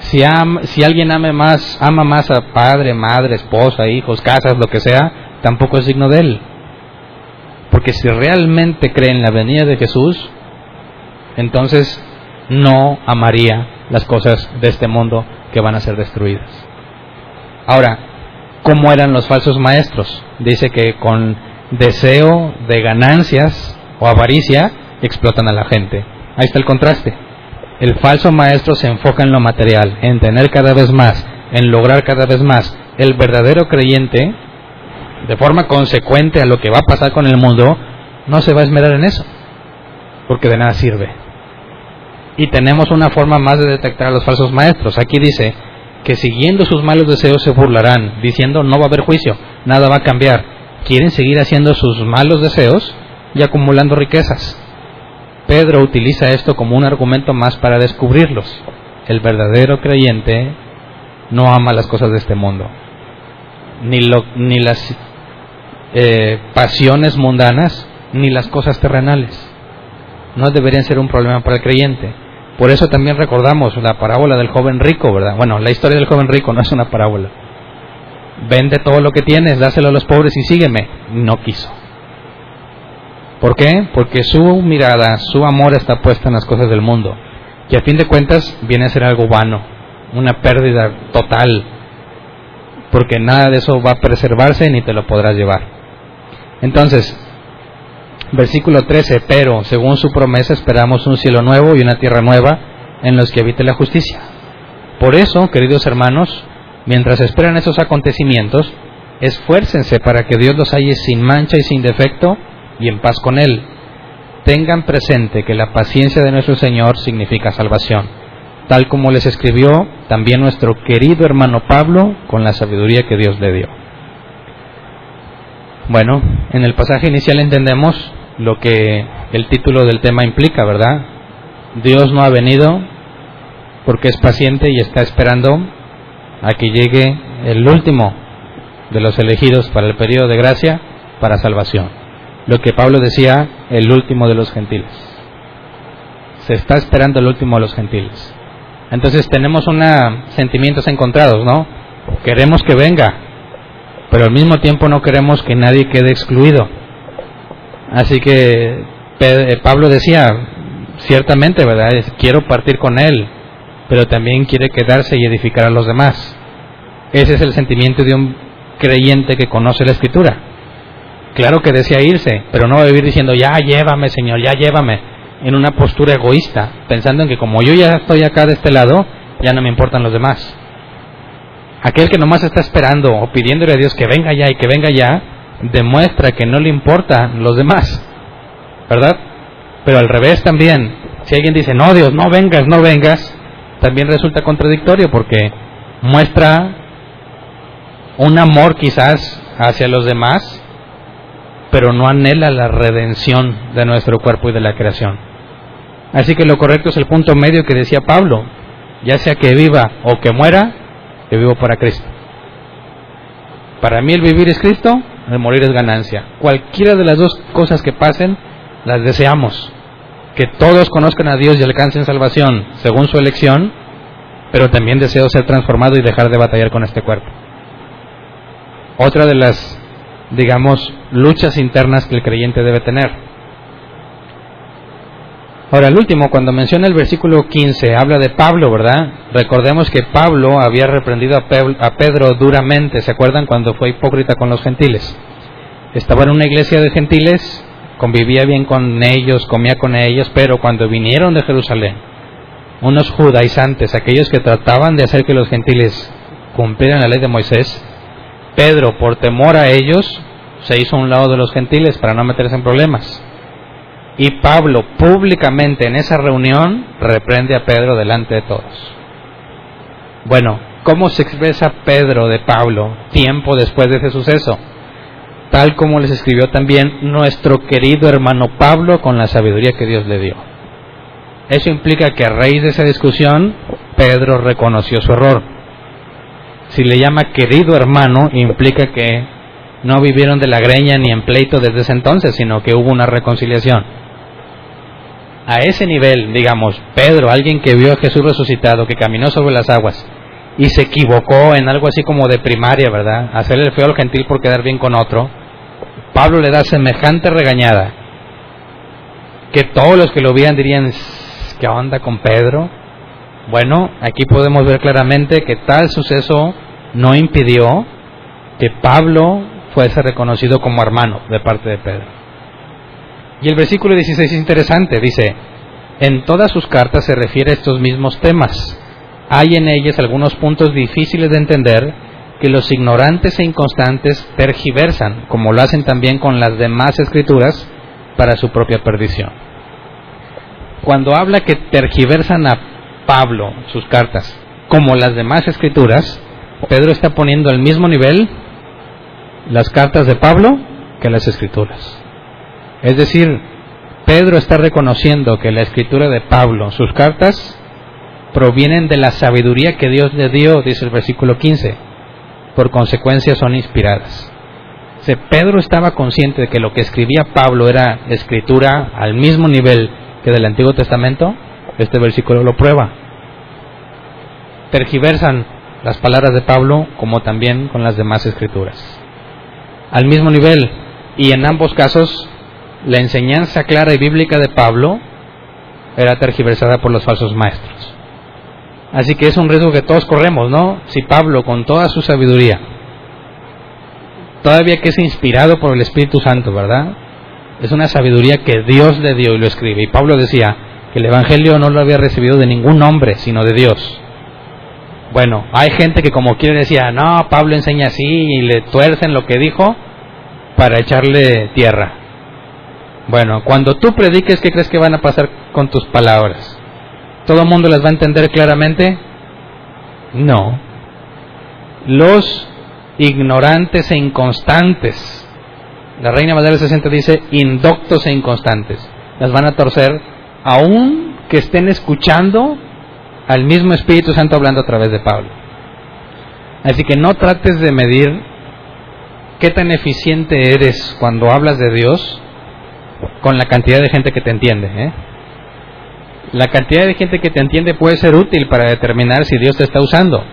Si, si alguien ama más, ama más a padre, madre, esposa, hijos, casas, lo que sea, tampoco es digno de él. Porque si realmente cree en la venida de Jesús, entonces no amaría las cosas de este mundo que van a ser destruidas. Ahora, ¿cómo eran los falsos maestros? Dice que con deseo de ganancias o avaricia explotan a la gente. Ahí está el contraste. El falso maestro se enfoca en lo material, en tener cada vez más, en lograr cada vez más. El verdadero creyente, de forma consecuente a lo que va a pasar con el mundo, no se va a esmerar en eso, porque de nada sirve. Y tenemos una forma más de detectar a los falsos maestros. Aquí dice que siguiendo sus malos deseos se burlarán, diciendo no va a haber juicio, nada va a cambiar. Quieren seguir haciendo sus malos deseos y acumulando riquezas. Pedro utiliza esto como un argumento más para descubrirlos. El verdadero creyente no ama las cosas de este mundo, ni, las eh, pasiones mundanas, ni las cosas terrenales. No deberían ser un problema para el creyente. Por eso también recordamos la parábola del joven rico, ¿verdad? Bueno, la historia del joven rico no es una parábola. Vende todo lo que tienes, dáselo a los pobres y sígueme. No quiso. ¿Por qué? Porque su mirada, su amor está puesta en las cosas del mundo. Y a fin de cuentas viene a ser algo vano, una pérdida total. Porque nada de eso va a preservarse ni te lo podrás llevar. Entonces, versículo 13, pero según su promesa esperamos un cielo nuevo y una tierra nueva en los que habite la justicia. Por eso, queridos hermanos, mientras esperan esos acontecimientos, esfuércense para que Dios los halle sin mancha y sin defecto y en paz con Él. Tengan presente que la paciencia de nuestro Señor significa salvación, tal como les escribió también nuestro querido hermano Pablo con la sabiduría que Dios le dio. Bueno, en el pasaje inicial entendemos lo que el título del tema implica, ¿verdad? Dios no ha venido porque es paciente y está esperando a que llegue el último de los elegidos para el periodo de gracia para salvación lo que Pablo decía, el último de los gentiles. Se está esperando el último de los gentiles. Entonces tenemos una sentimientos encontrados, ¿no? Queremos que venga, pero al mismo tiempo no queremos que nadie quede excluido. Así que eh, Pablo decía, ciertamente, ¿verdad? Quiero partir con él, pero también quiere quedarse y edificar a los demás. Ese es el sentimiento de un creyente que conoce la escritura. Claro que desea irse, pero no va a vivir diciendo, ya llévame, Señor, ya llévame, en una postura egoísta, pensando en que como yo ya estoy acá de este lado, ya no me importan los demás. Aquel que nomás está esperando o pidiéndole a Dios que venga ya y que venga ya, demuestra que no le importan los demás, ¿verdad? Pero al revés también, si alguien dice, no Dios, no vengas, no vengas, también resulta contradictorio porque muestra un amor quizás hacia los demás pero no anhela la redención de nuestro cuerpo y de la creación. Así que lo correcto es el punto medio que decía Pablo, ya sea que viva o que muera, que vivo para Cristo. Para mí el vivir es Cristo, el morir es ganancia. Cualquiera de las dos cosas que pasen, las deseamos. Que todos conozcan a Dios y alcancen salvación según su elección, pero también deseo ser transformado y dejar de batallar con este cuerpo. Otra de las digamos, luchas internas que el creyente debe tener. Ahora, el último, cuando menciona el versículo 15, habla de Pablo, ¿verdad? Recordemos que Pablo había reprendido a Pedro duramente, ¿se acuerdan? Cuando fue hipócrita con los gentiles. Estaba en una iglesia de gentiles, convivía bien con ellos, comía con ellos, pero cuando vinieron de Jerusalén, unos judaizantes, aquellos que trataban de hacer que los gentiles cumplieran la ley de Moisés, Pedro, por temor a ellos, se hizo a un lado de los gentiles para no meterse en problemas. Y Pablo públicamente en esa reunión reprende a Pedro delante de todos. Bueno, ¿cómo se expresa Pedro de Pablo tiempo después de ese suceso? Tal como les escribió también nuestro querido hermano Pablo con la sabiduría que Dios le dio. Eso implica que a raíz de esa discusión, Pedro reconoció su error. Si le llama querido hermano, implica que no vivieron de la greña ni en pleito desde ese entonces, sino que hubo una reconciliación. A ese nivel, digamos, Pedro, alguien que vio a Jesús resucitado, que caminó sobre las aguas y se equivocó en algo así como de primaria, ¿verdad? Hacer el feo al gentil por quedar bien con otro. Pablo le da semejante regañada que todos los que lo vean dirían, ¿qué onda con Pedro? Bueno, aquí podemos ver claramente que tal suceso no impidió que Pablo fuese reconocido como hermano de parte de Pedro. Y el versículo 16 es interesante, dice, en todas sus cartas se refiere a estos mismos temas. Hay en ellas algunos puntos difíciles de entender que los ignorantes e inconstantes tergiversan, como lo hacen también con las demás escrituras, para su propia perdición. Cuando habla que tergiversan a Pablo sus cartas, como las demás escrituras, Pedro está poniendo al mismo nivel las cartas de Pablo que las escrituras. Es decir, Pedro está reconociendo que la escritura de Pablo, sus cartas, provienen de la sabiduría que Dios le dio, dice el versículo 15. Por consecuencia son inspiradas. Si Pedro estaba consciente de que lo que escribía Pablo era escritura al mismo nivel que del Antiguo Testamento, este versículo lo prueba. Tergiversan las palabras de Pablo como también con las demás escrituras. Al mismo nivel, y en ambos casos, la enseñanza clara y bíblica de Pablo era tergiversada por los falsos maestros. Así que es un riesgo que todos corremos, ¿no? Si Pablo, con toda su sabiduría, todavía que es inspirado por el Espíritu Santo, ¿verdad? Es una sabiduría que Dios le dio y lo escribe. Y Pablo decía que el Evangelio no lo había recibido de ningún hombre, sino de Dios. Bueno, hay gente que como quiere decía, no, Pablo enseña así y le tuercen lo que dijo para echarle tierra. Bueno, cuando tú prediques, ¿qué crees que van a pasar con tus palabras? ¿Todo el mundo las va a entender claramente? No. Los ignorantes e inconstantes. La Reina Madre 60 dice indoctos e inconstantes. Las van a torcer aun que estén escuchando al mismo Espíritu Santo hablando a través de Pablo. Así que no trates de medir qué tan eficiente eres cuando hablas de Dios con la cantidad de gente que te entiende. ¿eh? La cantidad de gente que te entiende puede ser útil para determinar si Dios te está usando,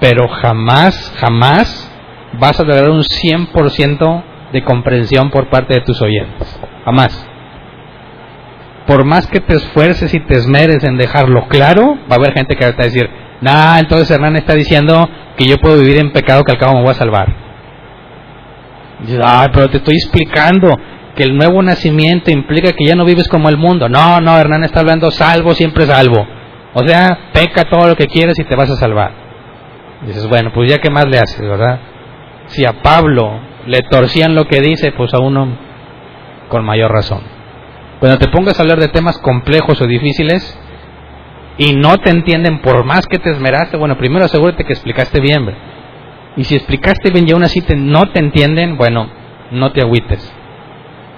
pero jamás, jamás vas a lograr un 100% de comprensión por parte de tus oyentes. Jamás por más que te esfuerces y te esmeres en dejarlo claro, va a haber gente que va a decir, nah, entonces Hernán está diciendo que yo puedo vivir en pecado que al cabo me voy a salvar. Dices, ay, pero te estoy explicando que el nuevo nacimiento implica que ya no vives como el mundo. No, no, Hernán está hablando salvo, siempre salvo. O sea, peca todo lo que quieres y te vas a salvar. Dices, bueno, pues ya que más le haces, ¿verdad? Si a Pablo le torcían lo que dice, pues a uno con mayor razón. Cuando te pongas a hablar de temas complejos o difíciles y no te entienden por más que te esmeraste, bueno, primero asegúrate que explicaste bien. Y si explicaste bien y aún así no te entienden, bueno, no te agüites.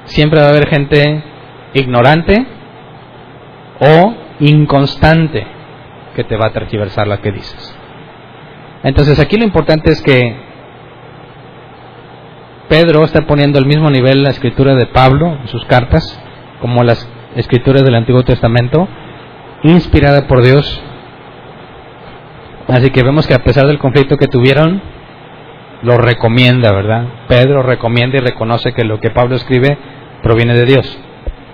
Siempre va a haber gente ignorante o inconstante que te va a tergiversar lo que dices. Entonces aquí lo importante es que Pedro está poniendo al mismo nivel la escritura de Pablo en sus cartas como las escrituras del Antiguo Testamento, inspirada por Dios. Así que vemos que a pesar del conflicto que tuvieron, lo recomienda, ¿verdad? Pedro recomienda y reconoce que lo que Pablo escribe proviene de Dios.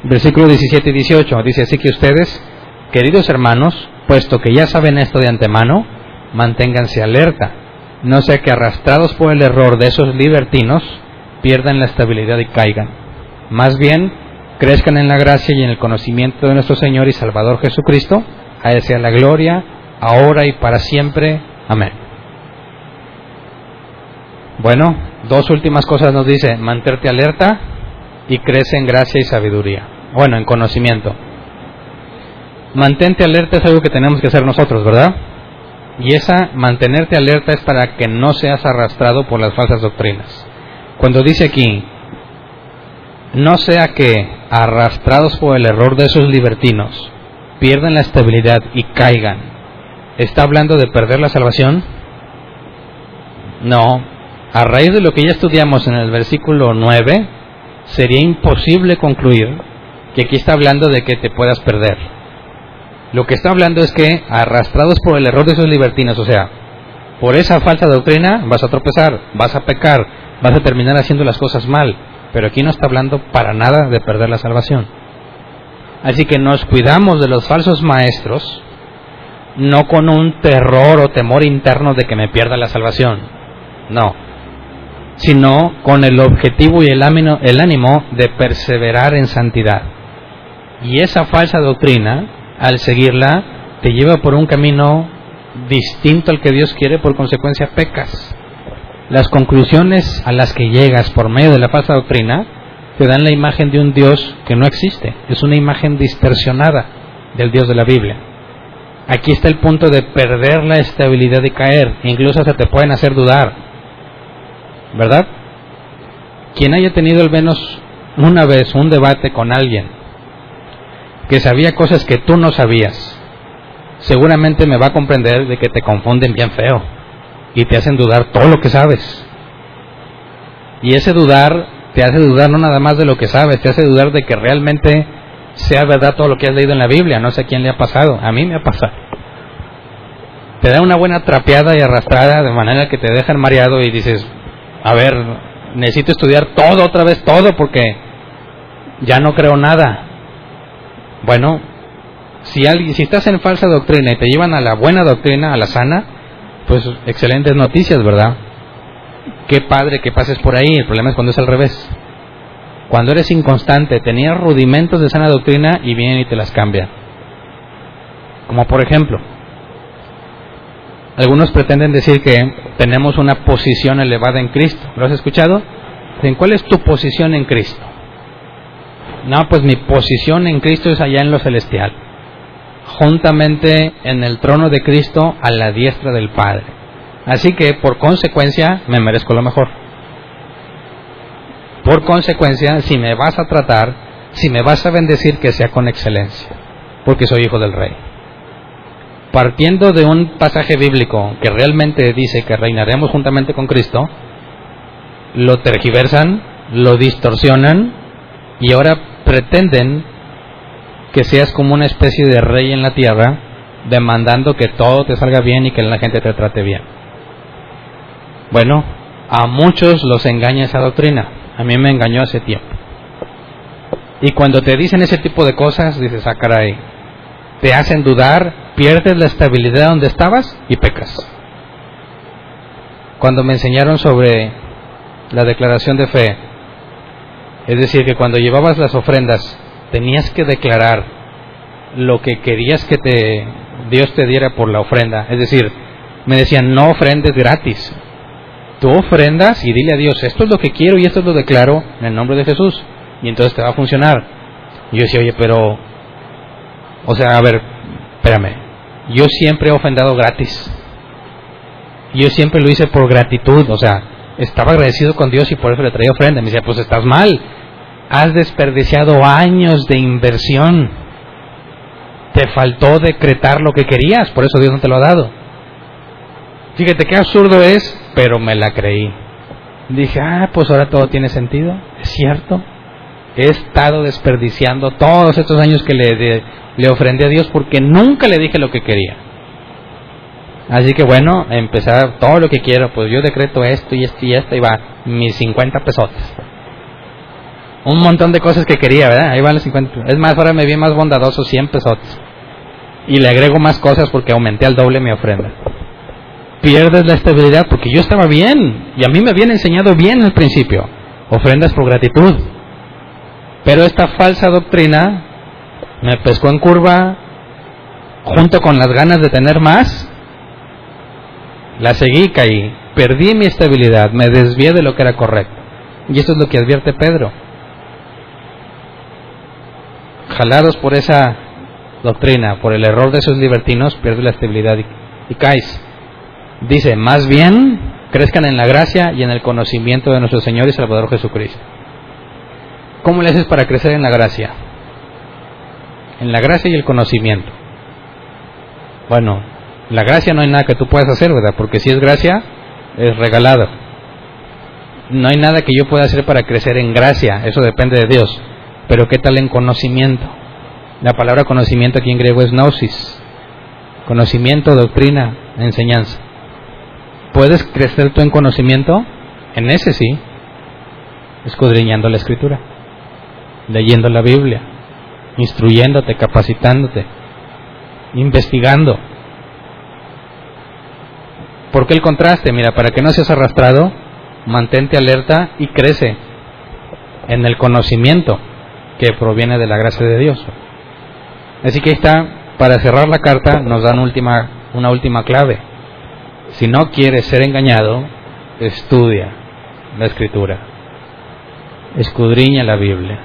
Versículo 17 y 18 dice así que ustedes, queridos hermanos, puesto que ya saben esto de antemano, manténganse alerta, no sea que arrastrados por el error de esos libertinos pierdan la estabilidad y caigan. Más bien, crezcan en la gracia y en el conocimiento de nuestro Señor y Salvador Jesucristo. A Él la gloria, ahora y para siempre. Amén. Bueno, dos últimas cosas nos dice, manterte alerta y crece en gracia y sabiduría. Bueno, en conocimiento. Mantente alerta es algo que tenemos que hacer nosotros, ¿verdad? Y esa mantenerte alerta es para que no seas arrastrado por las falsas doctrinas. Cuando dice aquí, no sea que, arrastrados por el error de esos libertinos, pierdan la estabilidad y caigan, ¿está hablando de perder la salvación? No. A raíz de lo que ya estudiamos en el versículo 9, sería imposible concluir que aquí está hablando de que te puedas perder. Lo que está hablando es que, arrastrados por el error de esos libertinos, o sea, por esa falsa doctrina, vas a tropezar, vas a pecar, vas a terminar haciendo las cosas mal. Pero aquí no está hablando para nada de perder la salvación. Así que nos cuidamos de los falsos maestros, no con un terror o temor interno de que me pierda la salvación, no, sino con el objetivo y el ánimo, el ánimo de perseverar en santidad. Y esa falsa doctrina, al seguirla, te lleva por un camino distinto al que Dios quiere, por consecuencia pecas. Las conclusiones a las que llegas por medio de la falsa doctrina te dan la imagen de un Dios que no existe, es una imagen distorsionada del Dios de la Biblia. Aquí está el punto de perder la estabilidad y caer, incluso hasta te pueden hacer dudar, ¿verdad? Quien haya tenido al menos una vez un debate con alguien que sabía cosas que tú no sabías, seguramente me va a comprender de que te confunden bien feo y te hacen dudar todo lo que sabes. Y ese dudar te hace dudar no nada más de lo que sabes, te hace dudar de que realmente sea verdad todo lo que has leído en la Biblia. No sé a quién le ha pasado, a mí me ha pasado. Te da una buena trapeada y arrastrada de manera que te dejan mareado y dices, a ver, necesito estudiar todo otra vez, todo, porque ya no creo nada. Bueno, si, alguien, si estás en falsa doctrina y te llevan a la buena doctrina, a la sana, pues excelentes noticias, ¿verdad? Qué padre que pases por ahí, el problema es cuando es al revés. Cuando eres inconstante, tenías rudimentos de sana doctrina y vienen y te las cambian. Como por ejemplo, algunos pretenden decir que tenemos una posición elevada en Cristo. ¿Lo has escuchado? ¿Cuál es tu posición en Cristo? No, pues mi posición en Cristo es allá en lo celestial, juntamente en el trono de Cristo a la diestra del Padre. Así que por consecuencia me merezco lo mejor. Por consecuencia, si me vas a tratar, si me vas a bendecir, que sea con excelencia, porque soy hijo del rey. Partiendo de un pasaje bíblico que realmente dice que reinaremos juntamente con Cristo, lo tergiversan, lo distorsionan y ahora pretenden que seas como una especie de rey en la tierra, demandando que todo te salga bien y que la gente te trate bien. Bueno, a muchos los engaña esa doctrina. A mí me engañó hace tiempo. Y cuando te dicen ese tipo de cosas, dices, ah, caray, te hacen dudar, pierdes la estabilidad donde estabas y pecas. Cuando me enseñaron sobre la declaración de fe, es decir, que cuando llevabas las ofrendas, tenías que declarar lo que querías que te, Dios te diera por la ofrenda. Es decir, me decían, no ofrendes gratis, tú ofrendas y dile a Dios, esto es lo que quiero y esto lo declaro en el nombre de Jesús. Y entonces te va a funcionar. Y yo decía, oye, pero, o sea, a ver, espérame, yo siempre he ofrendado gratis. Yo siempre lo hice por gratitud, o sea, estaba agradecido con Dios y por eso le traía ofrenda. Me decía, pues estás mal, has desperdiciado años de inversión. Te faltó decretar lo que querías, por eso Dios no te lo ha dado. Fíjate qué absurdo es, pero me la creí. Dije, ah, pues ahora todo tiene sentido, es cierto. He estado desperdiciando todos estos años que le, le ofrendí a Dios porque nunca le dije lo que quería. Así que bueno, empezar todo lo que quiero, pues yo decreto esto y esto y esto y va, mis 50 pesotes. Un montón de cosas que quería, ¿verdad? Ahí van los 50. Es más, ahora me vi más bondadoso 100 pesotes. Y le agrego más cosas porque aumenté al doble mi ofrenda pierdes la estabilidad porque yo estaba bien y a mí me habían enseñado bien al principio. Ofrendas por gratitud. Pero esta falsa doctrina me pescó en curva junto con las ganas de tener más. La seguí, caí, perdí mi estabilidad, me desvié de lo que era correcto. Y esto es lo que advierte Pedro. Jalados por esa doctrina, por el error de esos libertinos, pierdes la estabilidad y, caes. Dice, más bien crezcan en la gracia y en el conocimiento de nuestro Señor y Salvador Jesucristo. ¿Cómo le haces para crecer en la gracia? en la gracia y el conocimiento. Bueno, la gracia no hay nada que tú puedas hacer, ¿verdad? Porque si es gracia, es regalado. No hay nada que yo pueda hacer para crecer en gracia, eso depende de Dios. Pero ¿qué tal en conocimiento? La palabra conocimiento aquí en griego es gnosis. Conocimiento, doctrina, enseñanza. ¿Puedes crecer tú en conocimiento? En ese sí. Escudriñando la escritura. Leyendo la Biblia. Instruyéndote, capacitándote. Investigando. ¿Por qué el contraste? Mira, para que no seas arrastrado, mantente alerta y crece en el conocimiento que proviene de la gracia de Dios. Así que está, para cerrar la carta, nos dan última, una última clave. Si no quieres ser engañado, estudia la escritura, escudriña la Biblia.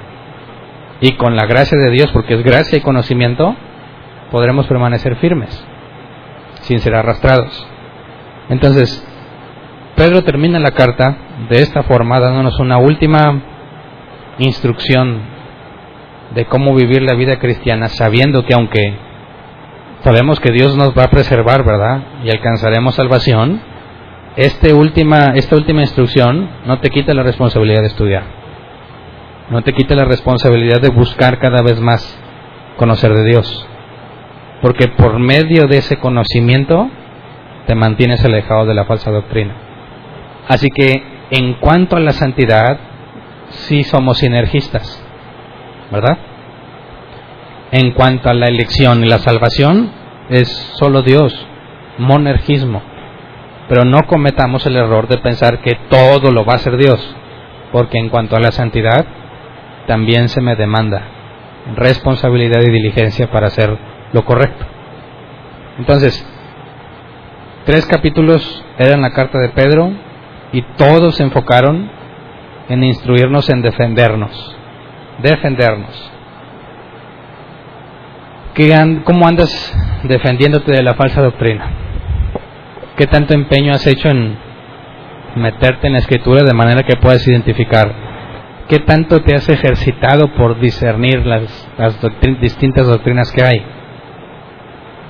Y con la gracia de Dios, porque es gracia y conocimiento, podremos permanecer firmes, sin ser arrastrados. Entonces, Pedro termina la carta de esta forma, dándonos una última instrucción de cómo vivir la vida cristiana, sabiendo que aunque sabemos que Dios nos va a preservar, ¿verdad? Y alcanzaremos salvación, este última, esta última instrucción no te quita la responsabilidad de estudiar. No te quita la responsabilidad de buscar cada vez más conocer de Dios. Porque por medio de ese conocimiento te mantienes alejado de la falsa doctrina. Así que en cuanto a la santidad, sí somos sinergistas, ¿verdad? En cuanto a la elección y la salvación, es solo Dios, monergismo. Pero no cometamos el error de pensar que todo lo va a hacer Dios, porque en cuanto a la santidad, también se me demanda responsabilidad y diligencia para hacer lo correcto. Entonces, Tres capítulos eran la carta de Pedro y todos se enfocaron en instruirnos en defendernos. Defendernos. ¿Cómo andas defendiéndote de la falsa doctrina? ¿Qué tanto empeño has hecho en meterte en la escritura de manera que puedas identificar? ¿Qué tanto te has ejercitado por discernir las, distintas doctrinas que hay?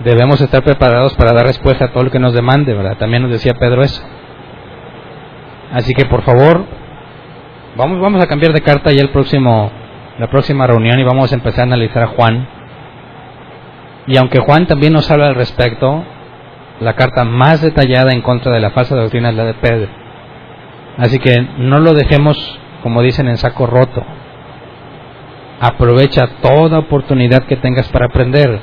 debemos estar preparados para dar respuesta a todo lo que nos demande, ¿verdad? También nos decía Pedro eso. Así que por favor, vamos, vamos a cambiar de carta ya el próximo, la próxima reunión y vamos a empezar a analizar a Juan. Y aunque Juan también nos habla al respecto, la carta más detallada en contra de la falsa doctrina es la de Pedro. Así que no lo dejemos, como dicen, en saco roto. Aprovecha toda oportunidad que tengas para aprender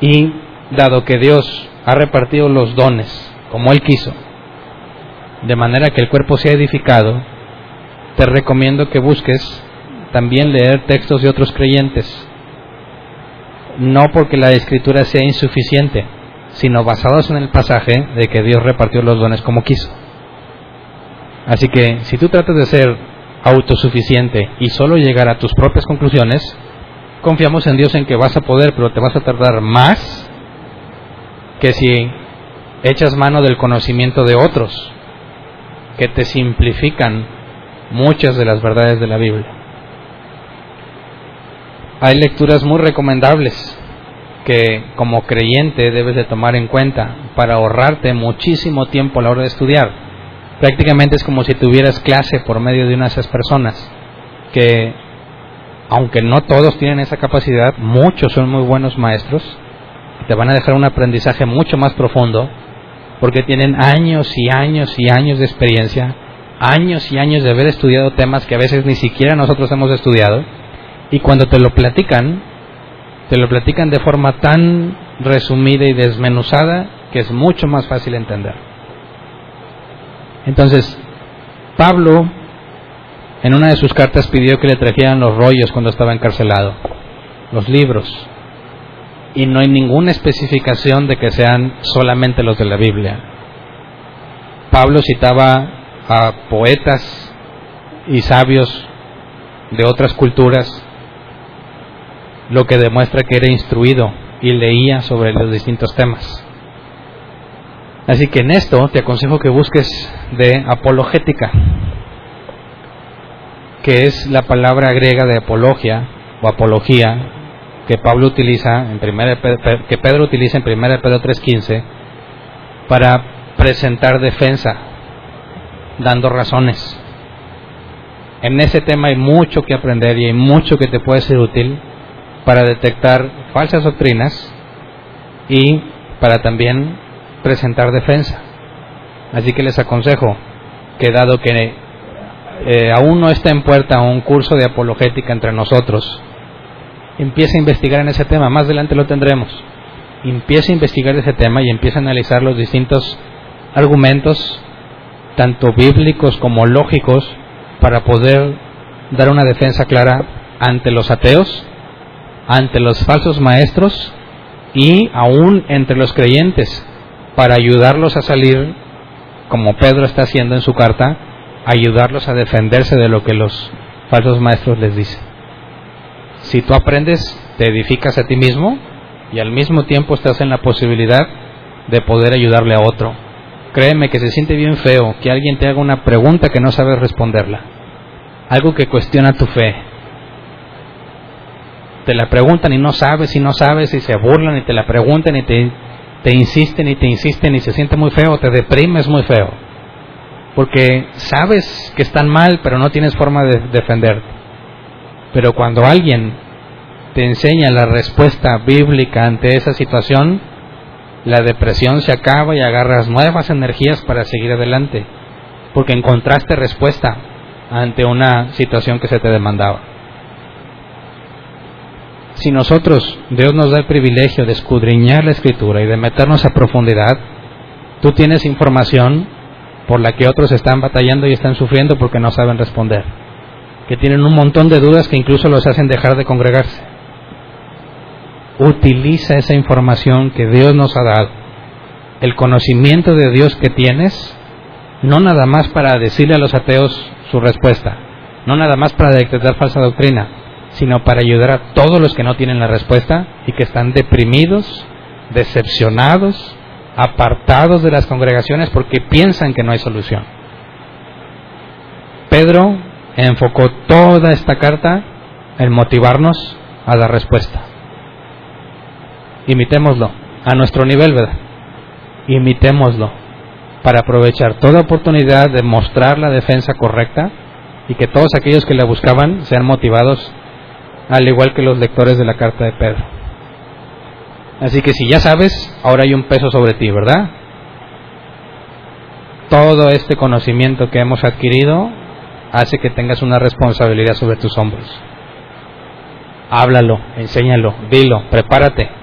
y dado que Dios ha repartido los dones como Él quiso, de manera que el cuerpo sea edificado, te recomiendo que busques también leer textos de otros creyentes, no porque la escritura sea insuficiente, sino basados en el pasaje de que Dios repartió los dones como quiso. Así que si tú tratas de ser autosuficiente y solo llegar a tus propias conclusiones, confiamos en Dios en que vas a poder, pero te vas a tardar más que si echas mano del conocimiento de otros que te simplifican muchas de las verdades de la Biblia. Hay lecturas muy recomendables que como creyente debes de tomar en cuenta para ahorrarte muchísimo tiempo a la hora de estudiar. Prácticamente es como si tuvieras clase por medio de una de esas personas que aunque no todos tienen esa capacidad, muchos son muy buenos maestros, te van a dejar un aprendizaje mucho más profundo, porque tienen años y años y años de experiencia, años y años de haber estudiado temas que a veces ni siquiera nosotros hemos estudiado, y cuando te lo platican, te lo platican de forma tan resumida y desmenuzada que es mucho más fácil entender. Entonces, Pablo en una de sus cartas pidió que le trajeran los rollos cuando estaba encarcelado, los libros. Y no hay ninguna especificación de que sean solamente los de la Biblia. Pablo citaba a poetas y sabios de otras culturas, lo que demuestra que era instruido y leía sobre los distintos temas. Así que en esto te aconsejo que busques de apologética, que es la palabra griega de apología, o apología que Pablo utiliza en primera que Pedro utiliza en 1 Pedro 3:15 para presentar defensa dando razones. En ese tema hay mucho que aprender y hay mucho que te puede ser útil para detectar falsas doctrinas y para también presentar defensa. Así que les aconsejo que dado que eh, aún no está en puerta un curso de apologética entre nosotros, empiece a investigar en ese tema, más adelante lo tendremos. Empiece a investigar ese tema y empiece a analizar los distintos argumentos, tanto bíblicos como lógicos, para poder dar una defensa clara ante los ateos, ante los falsos maestros y aún entre los creyentes, para ayudarlos a salir, como Pedro está haciendo en su carta, ayudarlos a defenderse de lo que los falsos maestros les dicen. Si tú aprendes, te edificas a ti mismo y al mismo tiempo estás en la posibilidad de poder ayudarle a otro. Créeme que se siente bien feo que alguien te haga una pregunta que no sabes responderla. Algo que cuestiona tu fe. Te la preguntan y no sabes y no sabes y se burlan y te la preguntan y te, te insisten y te insisten y se siente muy feo, te deprimes muy feo porque sabes que están mal, pero no tienes forma de defenderte. Pero cuando alguien te enseña la respuesta bíblica ante esa situación, la depresión se acaba y agarras nuevas energías para seguir adelante, porque encontraste respuesta ante una situación que se te demandaba. Si nosotros, Dios nos da el privilegio de escudriñar la escritura y de meternos a profundidad, tú tienes información por la que otros están batallando y están sufriendo porque no saben responder, que tienen un montón de dudas que incluso los hacen dejar de congregarse. Utiliza esa información que Dios nos ha dado, el conocimiento de Dios que tienes, no nada más para decirle a los ateos su respuesta, no nada más para detectar falsa doctrina, sino para ayudar a todos los que no tienen la respuesta y que están deprimidos, decepcionados, apartados de las congregaciones porque piensan que no hay solución. Pedro enfocó toda esta carta en motivarnos a dar respuesta. Imitémoslo a nuestro nivel, ¿verdad? Imitémoslo para aprovechar toda oportunidad de mostrar la defensa correcta y que todos aquellos que la buscaban sean motivados al igual que los lectores de la carta de Pedro. Así que si ya sabes, ahora hay un peso sobre ti, ¿verdad? Todo este conocimiento que hemos adquirido hace que tengas una responsabilidad sobre tus hombros. Háblalo, enséñalo, dilo, prepárate.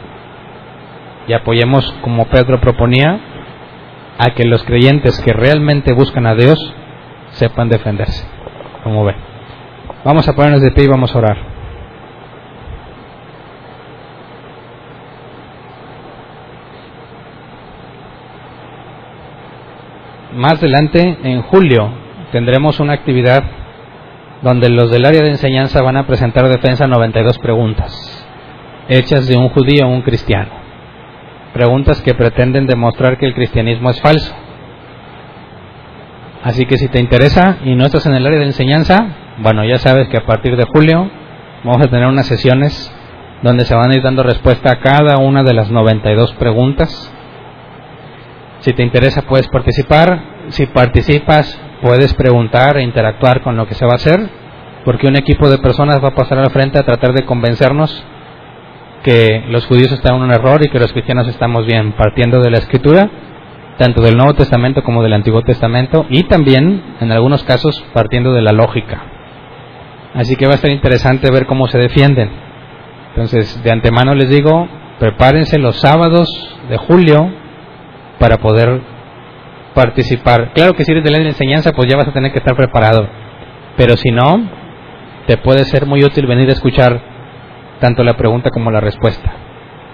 Y apoyemos, como Pedro proponía, a que los creyentes que realmente buscan a Dios sepan defenderse. Como ven. Vamos a ponernos de pie y vamos a orar. más adelante, en julio, tendremos una actividad donde los del área de enseñanza van a presentar defensa 92 preguntas, hechas de un judío a un cristiano. Preguntas que pretenden demostrar que el cristianismo es falso. Así que si te interesa y no estás en el área de enseñanza, bueno, ya sabes que a partir de julio vamos a tener unas sesiones donde se van a ir dando respuesta a cada una de las 92 preguntas si te interesa puedes participar. Si participas puedes preguntar e interactuar con lo que se va a hacer, porque un equipo de personas va a pasar al frente a tratar de convencernos que los judíos están en un error y que los cristianos estamos bien, partiendo de la escritura, tanto del Nuevo Testamento como del Antiguo Testamento, y también, en algunos casos, partiendo de la lógica. Así que va a ser interesante ver cómo se defienden. Entonces, de antemano les digo, prepárense los sábados de julio para poder participar. Claro que si eres de la enseñanza, pues ya vas a tener que estar preparado. Pero si no, te puede ser muy útil venir a escuchar tanto la pregunta como la respuesta.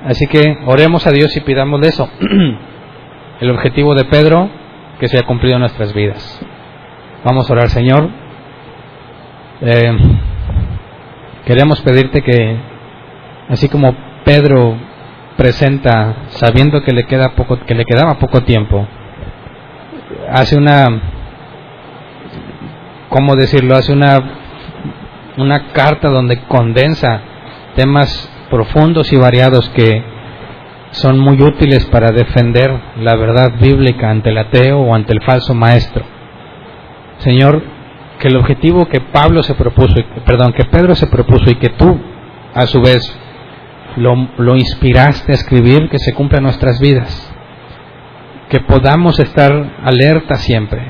Así que oremos a Dios y pidamos eso. *clears throat* El objetivo de Pedro, que se ha cumplido en nuestras vidas. Vamos a orar, Señor. Eh, queremos pedirte que, así como Pedro presenta sabiendo que le queda poco que le quedaba poco tiempo hace una cómo decirlo hace una una carta donde condensa temas profundos y variados que son muy útiles para defender la verdad bíblica ante el ateo o ante el falso maestro. Señor, que el objetivo que Pablo se propuso, perdón, que Pedro se propuso y que tú a su vez lo, lo inspiraste a escribir, que se cumpla en nuestras vidas. Que podamos estar alerta siempre,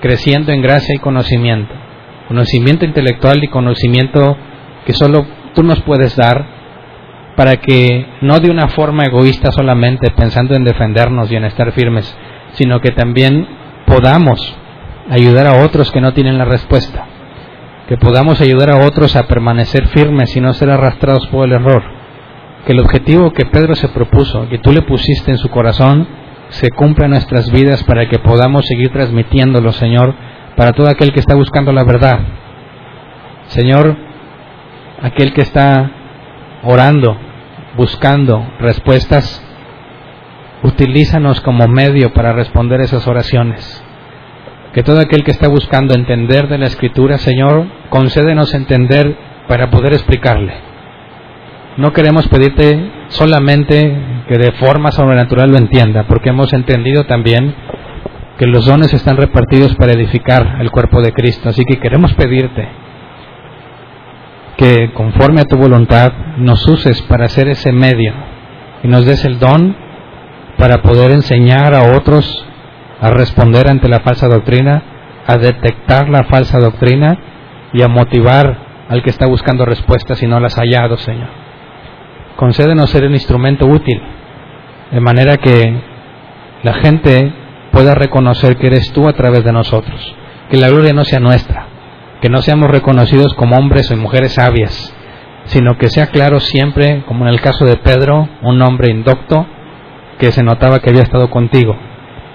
creciendo en gracia y conocimiento. Conocimiento intelectual y conocimiento que solo tú nos puedes dar para que no de una forma egoísta solamente pensando en defendernos y en estar firmes, sino que también podamos ayudar a otros que no tienen la respuesta, que podamos ayudar a otros a permanecer firmes y no ser arrastrados por el error, que el objetivo que Pedro se propuso, que tú le pusiste en su corazón, se cumpla en nuestras vidas para que podamos seguir transmitiéndolo, Señor, para todo aquel que está buscando la verdad. Señor, aquel que está orando buscando respuestas, utilízanos como medio para responder esas oraciones. Que todo aquel que está buscando entender de la Escritura, Señor, concédenos entender para poder explicarle. No queremos pedirte solamente que de forma sobrenatural lo entienda, porque hemos entendido también que los dones están repartidos para edificar el cuerpo de Cristo. Así que queremos pedirte que conforme a tu voluntad nos uses para hacer ese medio y nos des el don para poder enseñar a otros a responder ante la falsa doctrina, a detectar la falsa doctrina y a motivar al que está buscando respuestas y no las ha hallado, Señor. Concédenos ser un instrumento útil, de manera que la gente pueda reconocer que eres tú a través de nosotros, que la gloria no sea nuestra, que no seamos reconocidos como hombres o mujeres sabias, sino que sea claro siempre, como en el caso de Pedro, un hombre indocto que se notaba que había estado contigo.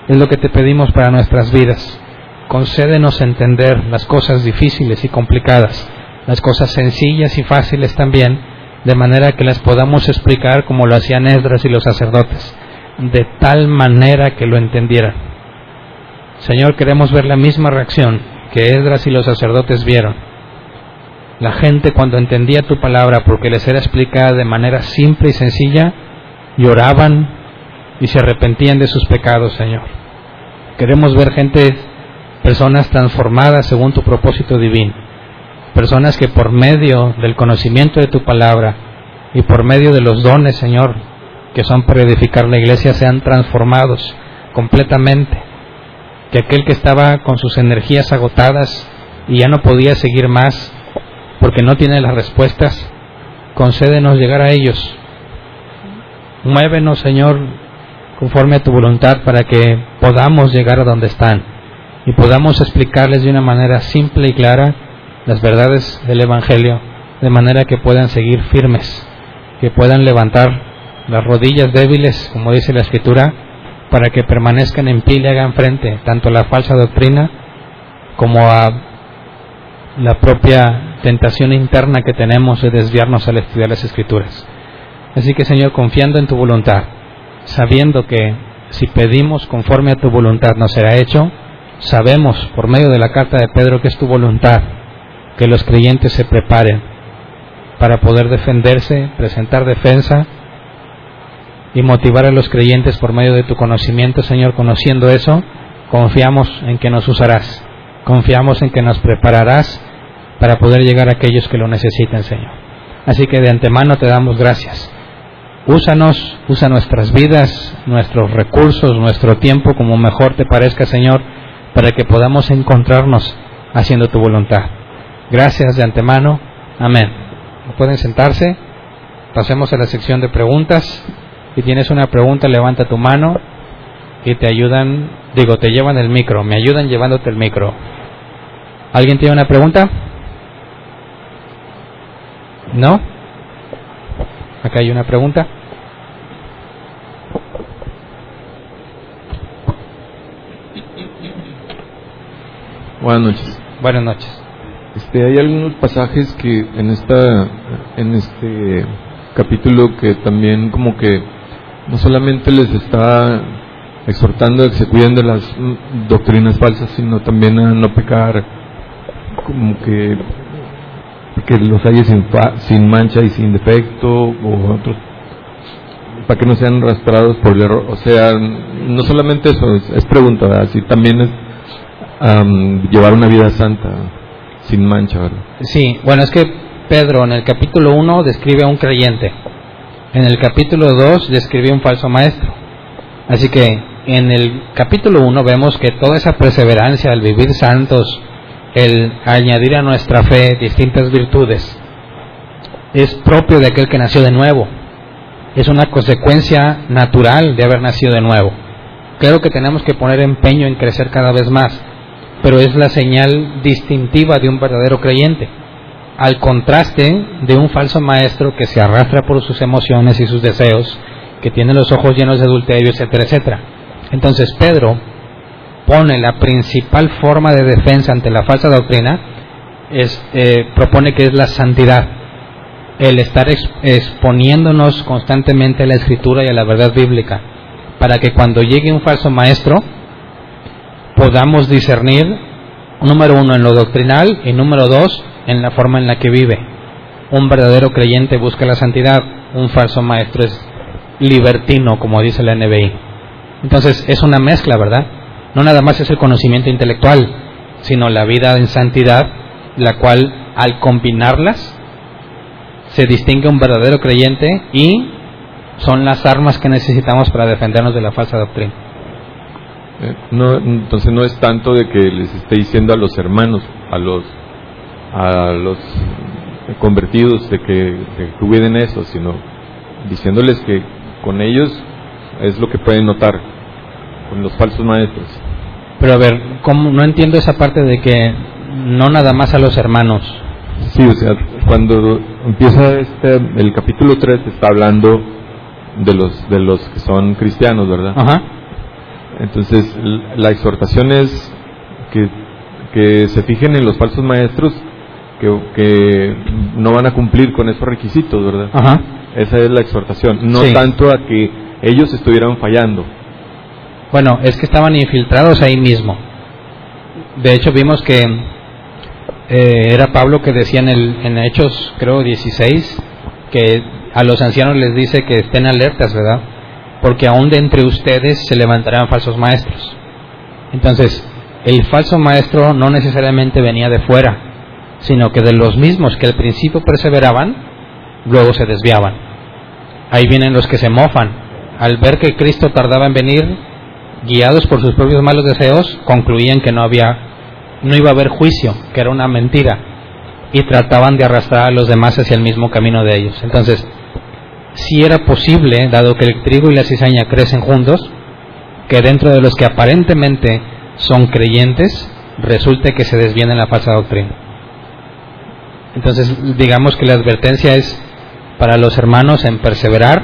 Es lo que te pedimos para nuestras vidas. Concédenos entender las cosas difíciles y complicadas, las cosas sencillas y fáciles también, de manera que las podamos explicar como lo hacían Esdras y los sacerdotes, de tal manera que lo entendieran. Señor, queremos ver la misma reacción que Esdras y los sacerdotes vieron. La gente cuando entendía tu palabra porque les era explicada de manera simple y sencilla, lloraban y se arrepentían de sus pecados, Señor. Queremos ver gente, personas transformadas según tu propósito divino. Personas que por medio del conocimiento de tu palabra y por medio de los dones, Señor, que son para edificar la iglesia, sean transformados completamente que aquel que estaba con sus energías agotadas y ya no podía seguir más porque no tiene las respuestas, concédenos llegar a ellos. Muévenos, Señor, conforme a tu voluntad para que podamos llegar a donde están y podamos explicarles de una manera simple y clara las verdades del Evangelio, de manera que puedan seguir firmes, que puedan levantar las rodillas débiles, como dice la Escritura, para que permanezcan en pie y le hagan frente tanto a la falsa doctrina como a la propia tentación interna que tenemos de desviarnos al estudiar las escrituras. Así que Señor, confiando en tu voluntad, sabiendo que si pedimos conforme a tu voluntad no será hecho, sabemos por medio de la carta de Pedro que es tu voluntad que los creyentes se preparen para poder defenderse, presentar defensa y motivar a los creyentes por medio de tu conocimiento, Señor, conociendo eso, confiamos en que nos usarás, confiamos en que nos prepararás para poder llegar a aquellos que lo necesiten, Señor. Así que de antemano te damos gracias. Úsanos, usa nuestras vidas, nuestros recursos, nuestro tiempo como mejor te parezca, Señor, para que podamos encontrarnos haciendo tu voluntad. Gracias de antemano. Amén. Pueden sentarse. Pasemos a la sección de preguntas. Si tienes una pregunta, levanta tu mano y te ayudan, digo, te llevan el micro, me ayudan llevándote el micro. ¿Alguien tiene una pregunta? ¿No? Acá hay una pregunta. Buenas noches. Buenas noches. Este, hay algunos pasajes que en esta, en este capítulo que también como que no solamente les está exhortando a que se cuiden de las doctrinas falsas, sino también a no pecar, como que que los haya sin, fa- sin mancha y sin defecto, o otros, para que no sean arrastrados por el error. O sea, no solamente eso, es, es pregunta, también es llevar una vida santa, sin mancha, ¿verdad? Sí, bueno, es que Pedro en el capítulo 1 describe a un creyente. En el capítulo 2 describe un falso maestro. Así que en el capítulo 1 vemos que toda esa perseverancia, el vivir santos, el añadir a nuestra fe distintas virtudes, es propio de aquel que nació de nuevo. Es una consecuencia natural de haber nacido de nuevo. Claro que tenemos que poner empeño en crecer cada vez más, pero es la señal distintiva de un verdadero creyente. Al contraste de un falso maestro que se arrastra por sus emociones y sus deseos, que tiene los ojos llenos de adulterio, etcétera, etcétera. Entonces Pedro pone la principal forma de defensa ante la falsa doctrina, es, eh, propone que es la santidad, el estar ex- exponiéndonos constantemente a la escritura y a la verdad bíblica, para que cuando llegue un falso maestro podamos discernir, número uno, en lo doctrinal y número dos, en la forma en la que vive. Un verdadero creyente busca la santidad, un falso maestro es libertino, como dice la NBI. Entonces es una mezcla, ¿verdad? No nada más es el conocimiento intelectual, sino la vida en santidad, la cual al combinarlas se distingue un verdadero creyente y son las armas que necesitamos para defendernos de la falsa doctrina. Eh, No, entonces no es tanto de que les esté diciendo a los hermanos, a los a los convertidos de que, de que cuiden eso, sino diciéndoles que con ellos es lo que pueden notar, con los falsos maestros. Pero a ver, ¿cómo? no entiendo esa parte de que no nada más a los hermanos. Sí, o sea, cuando empieza este, el capítulo 3 está hablando de los de los que son cristianos, ¿verdad? Ajá. Entonces, la exhortación es que, que se fijen en los falsos maestros que, que no van a cumplir con esos requisitos, ¿verdad? Ajá. Esa es la exhortación, no Sí. tanto a que ellos estuvieran fallando. Bueno, es que estaban infiltrados ahí mismo. De hecho, vimos que eh, era Pablo que decía en, el, en Hechos, creo, 16, que a los ancianos les dice que estén alertas, ¿verdad? Porque aún de entre ustedes se levantarán falsos maestros. Entonces, el falso maestro no necesariamente venía de fuera, sino que de los mismos que al principio perseveraban, luego se desviaban. Ahí vienen los que se mofan. Al ver que Cristo tardaba en venir, guiados por sus propios malos deseos, concluían que no había, no iba a haber juicio, que era una mentira, y trataban de arrastrar a los demás hacia el mismo camino de ellos. Entonces, si era posible, dado que el trigo y la cizaña crecen juntos, que dentro de los que aparentemente son creyentes, resulte que se desvíen en la falsa doctrina. Entonces, digamos que la advertencia es para los hermanos en perseverar,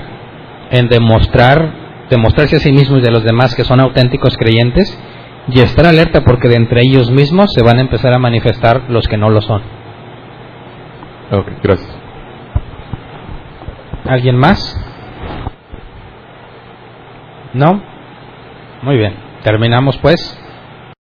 en demostrar, demostrarse a sí mismos y a los demás que son auténticos creyentes y estar alerta porque de entre ellos mismos se van a empezar a manifestar los que no lo son. Ok, gracias. ¿Alguien más? ¿No? Muy bien. Terminamos pues.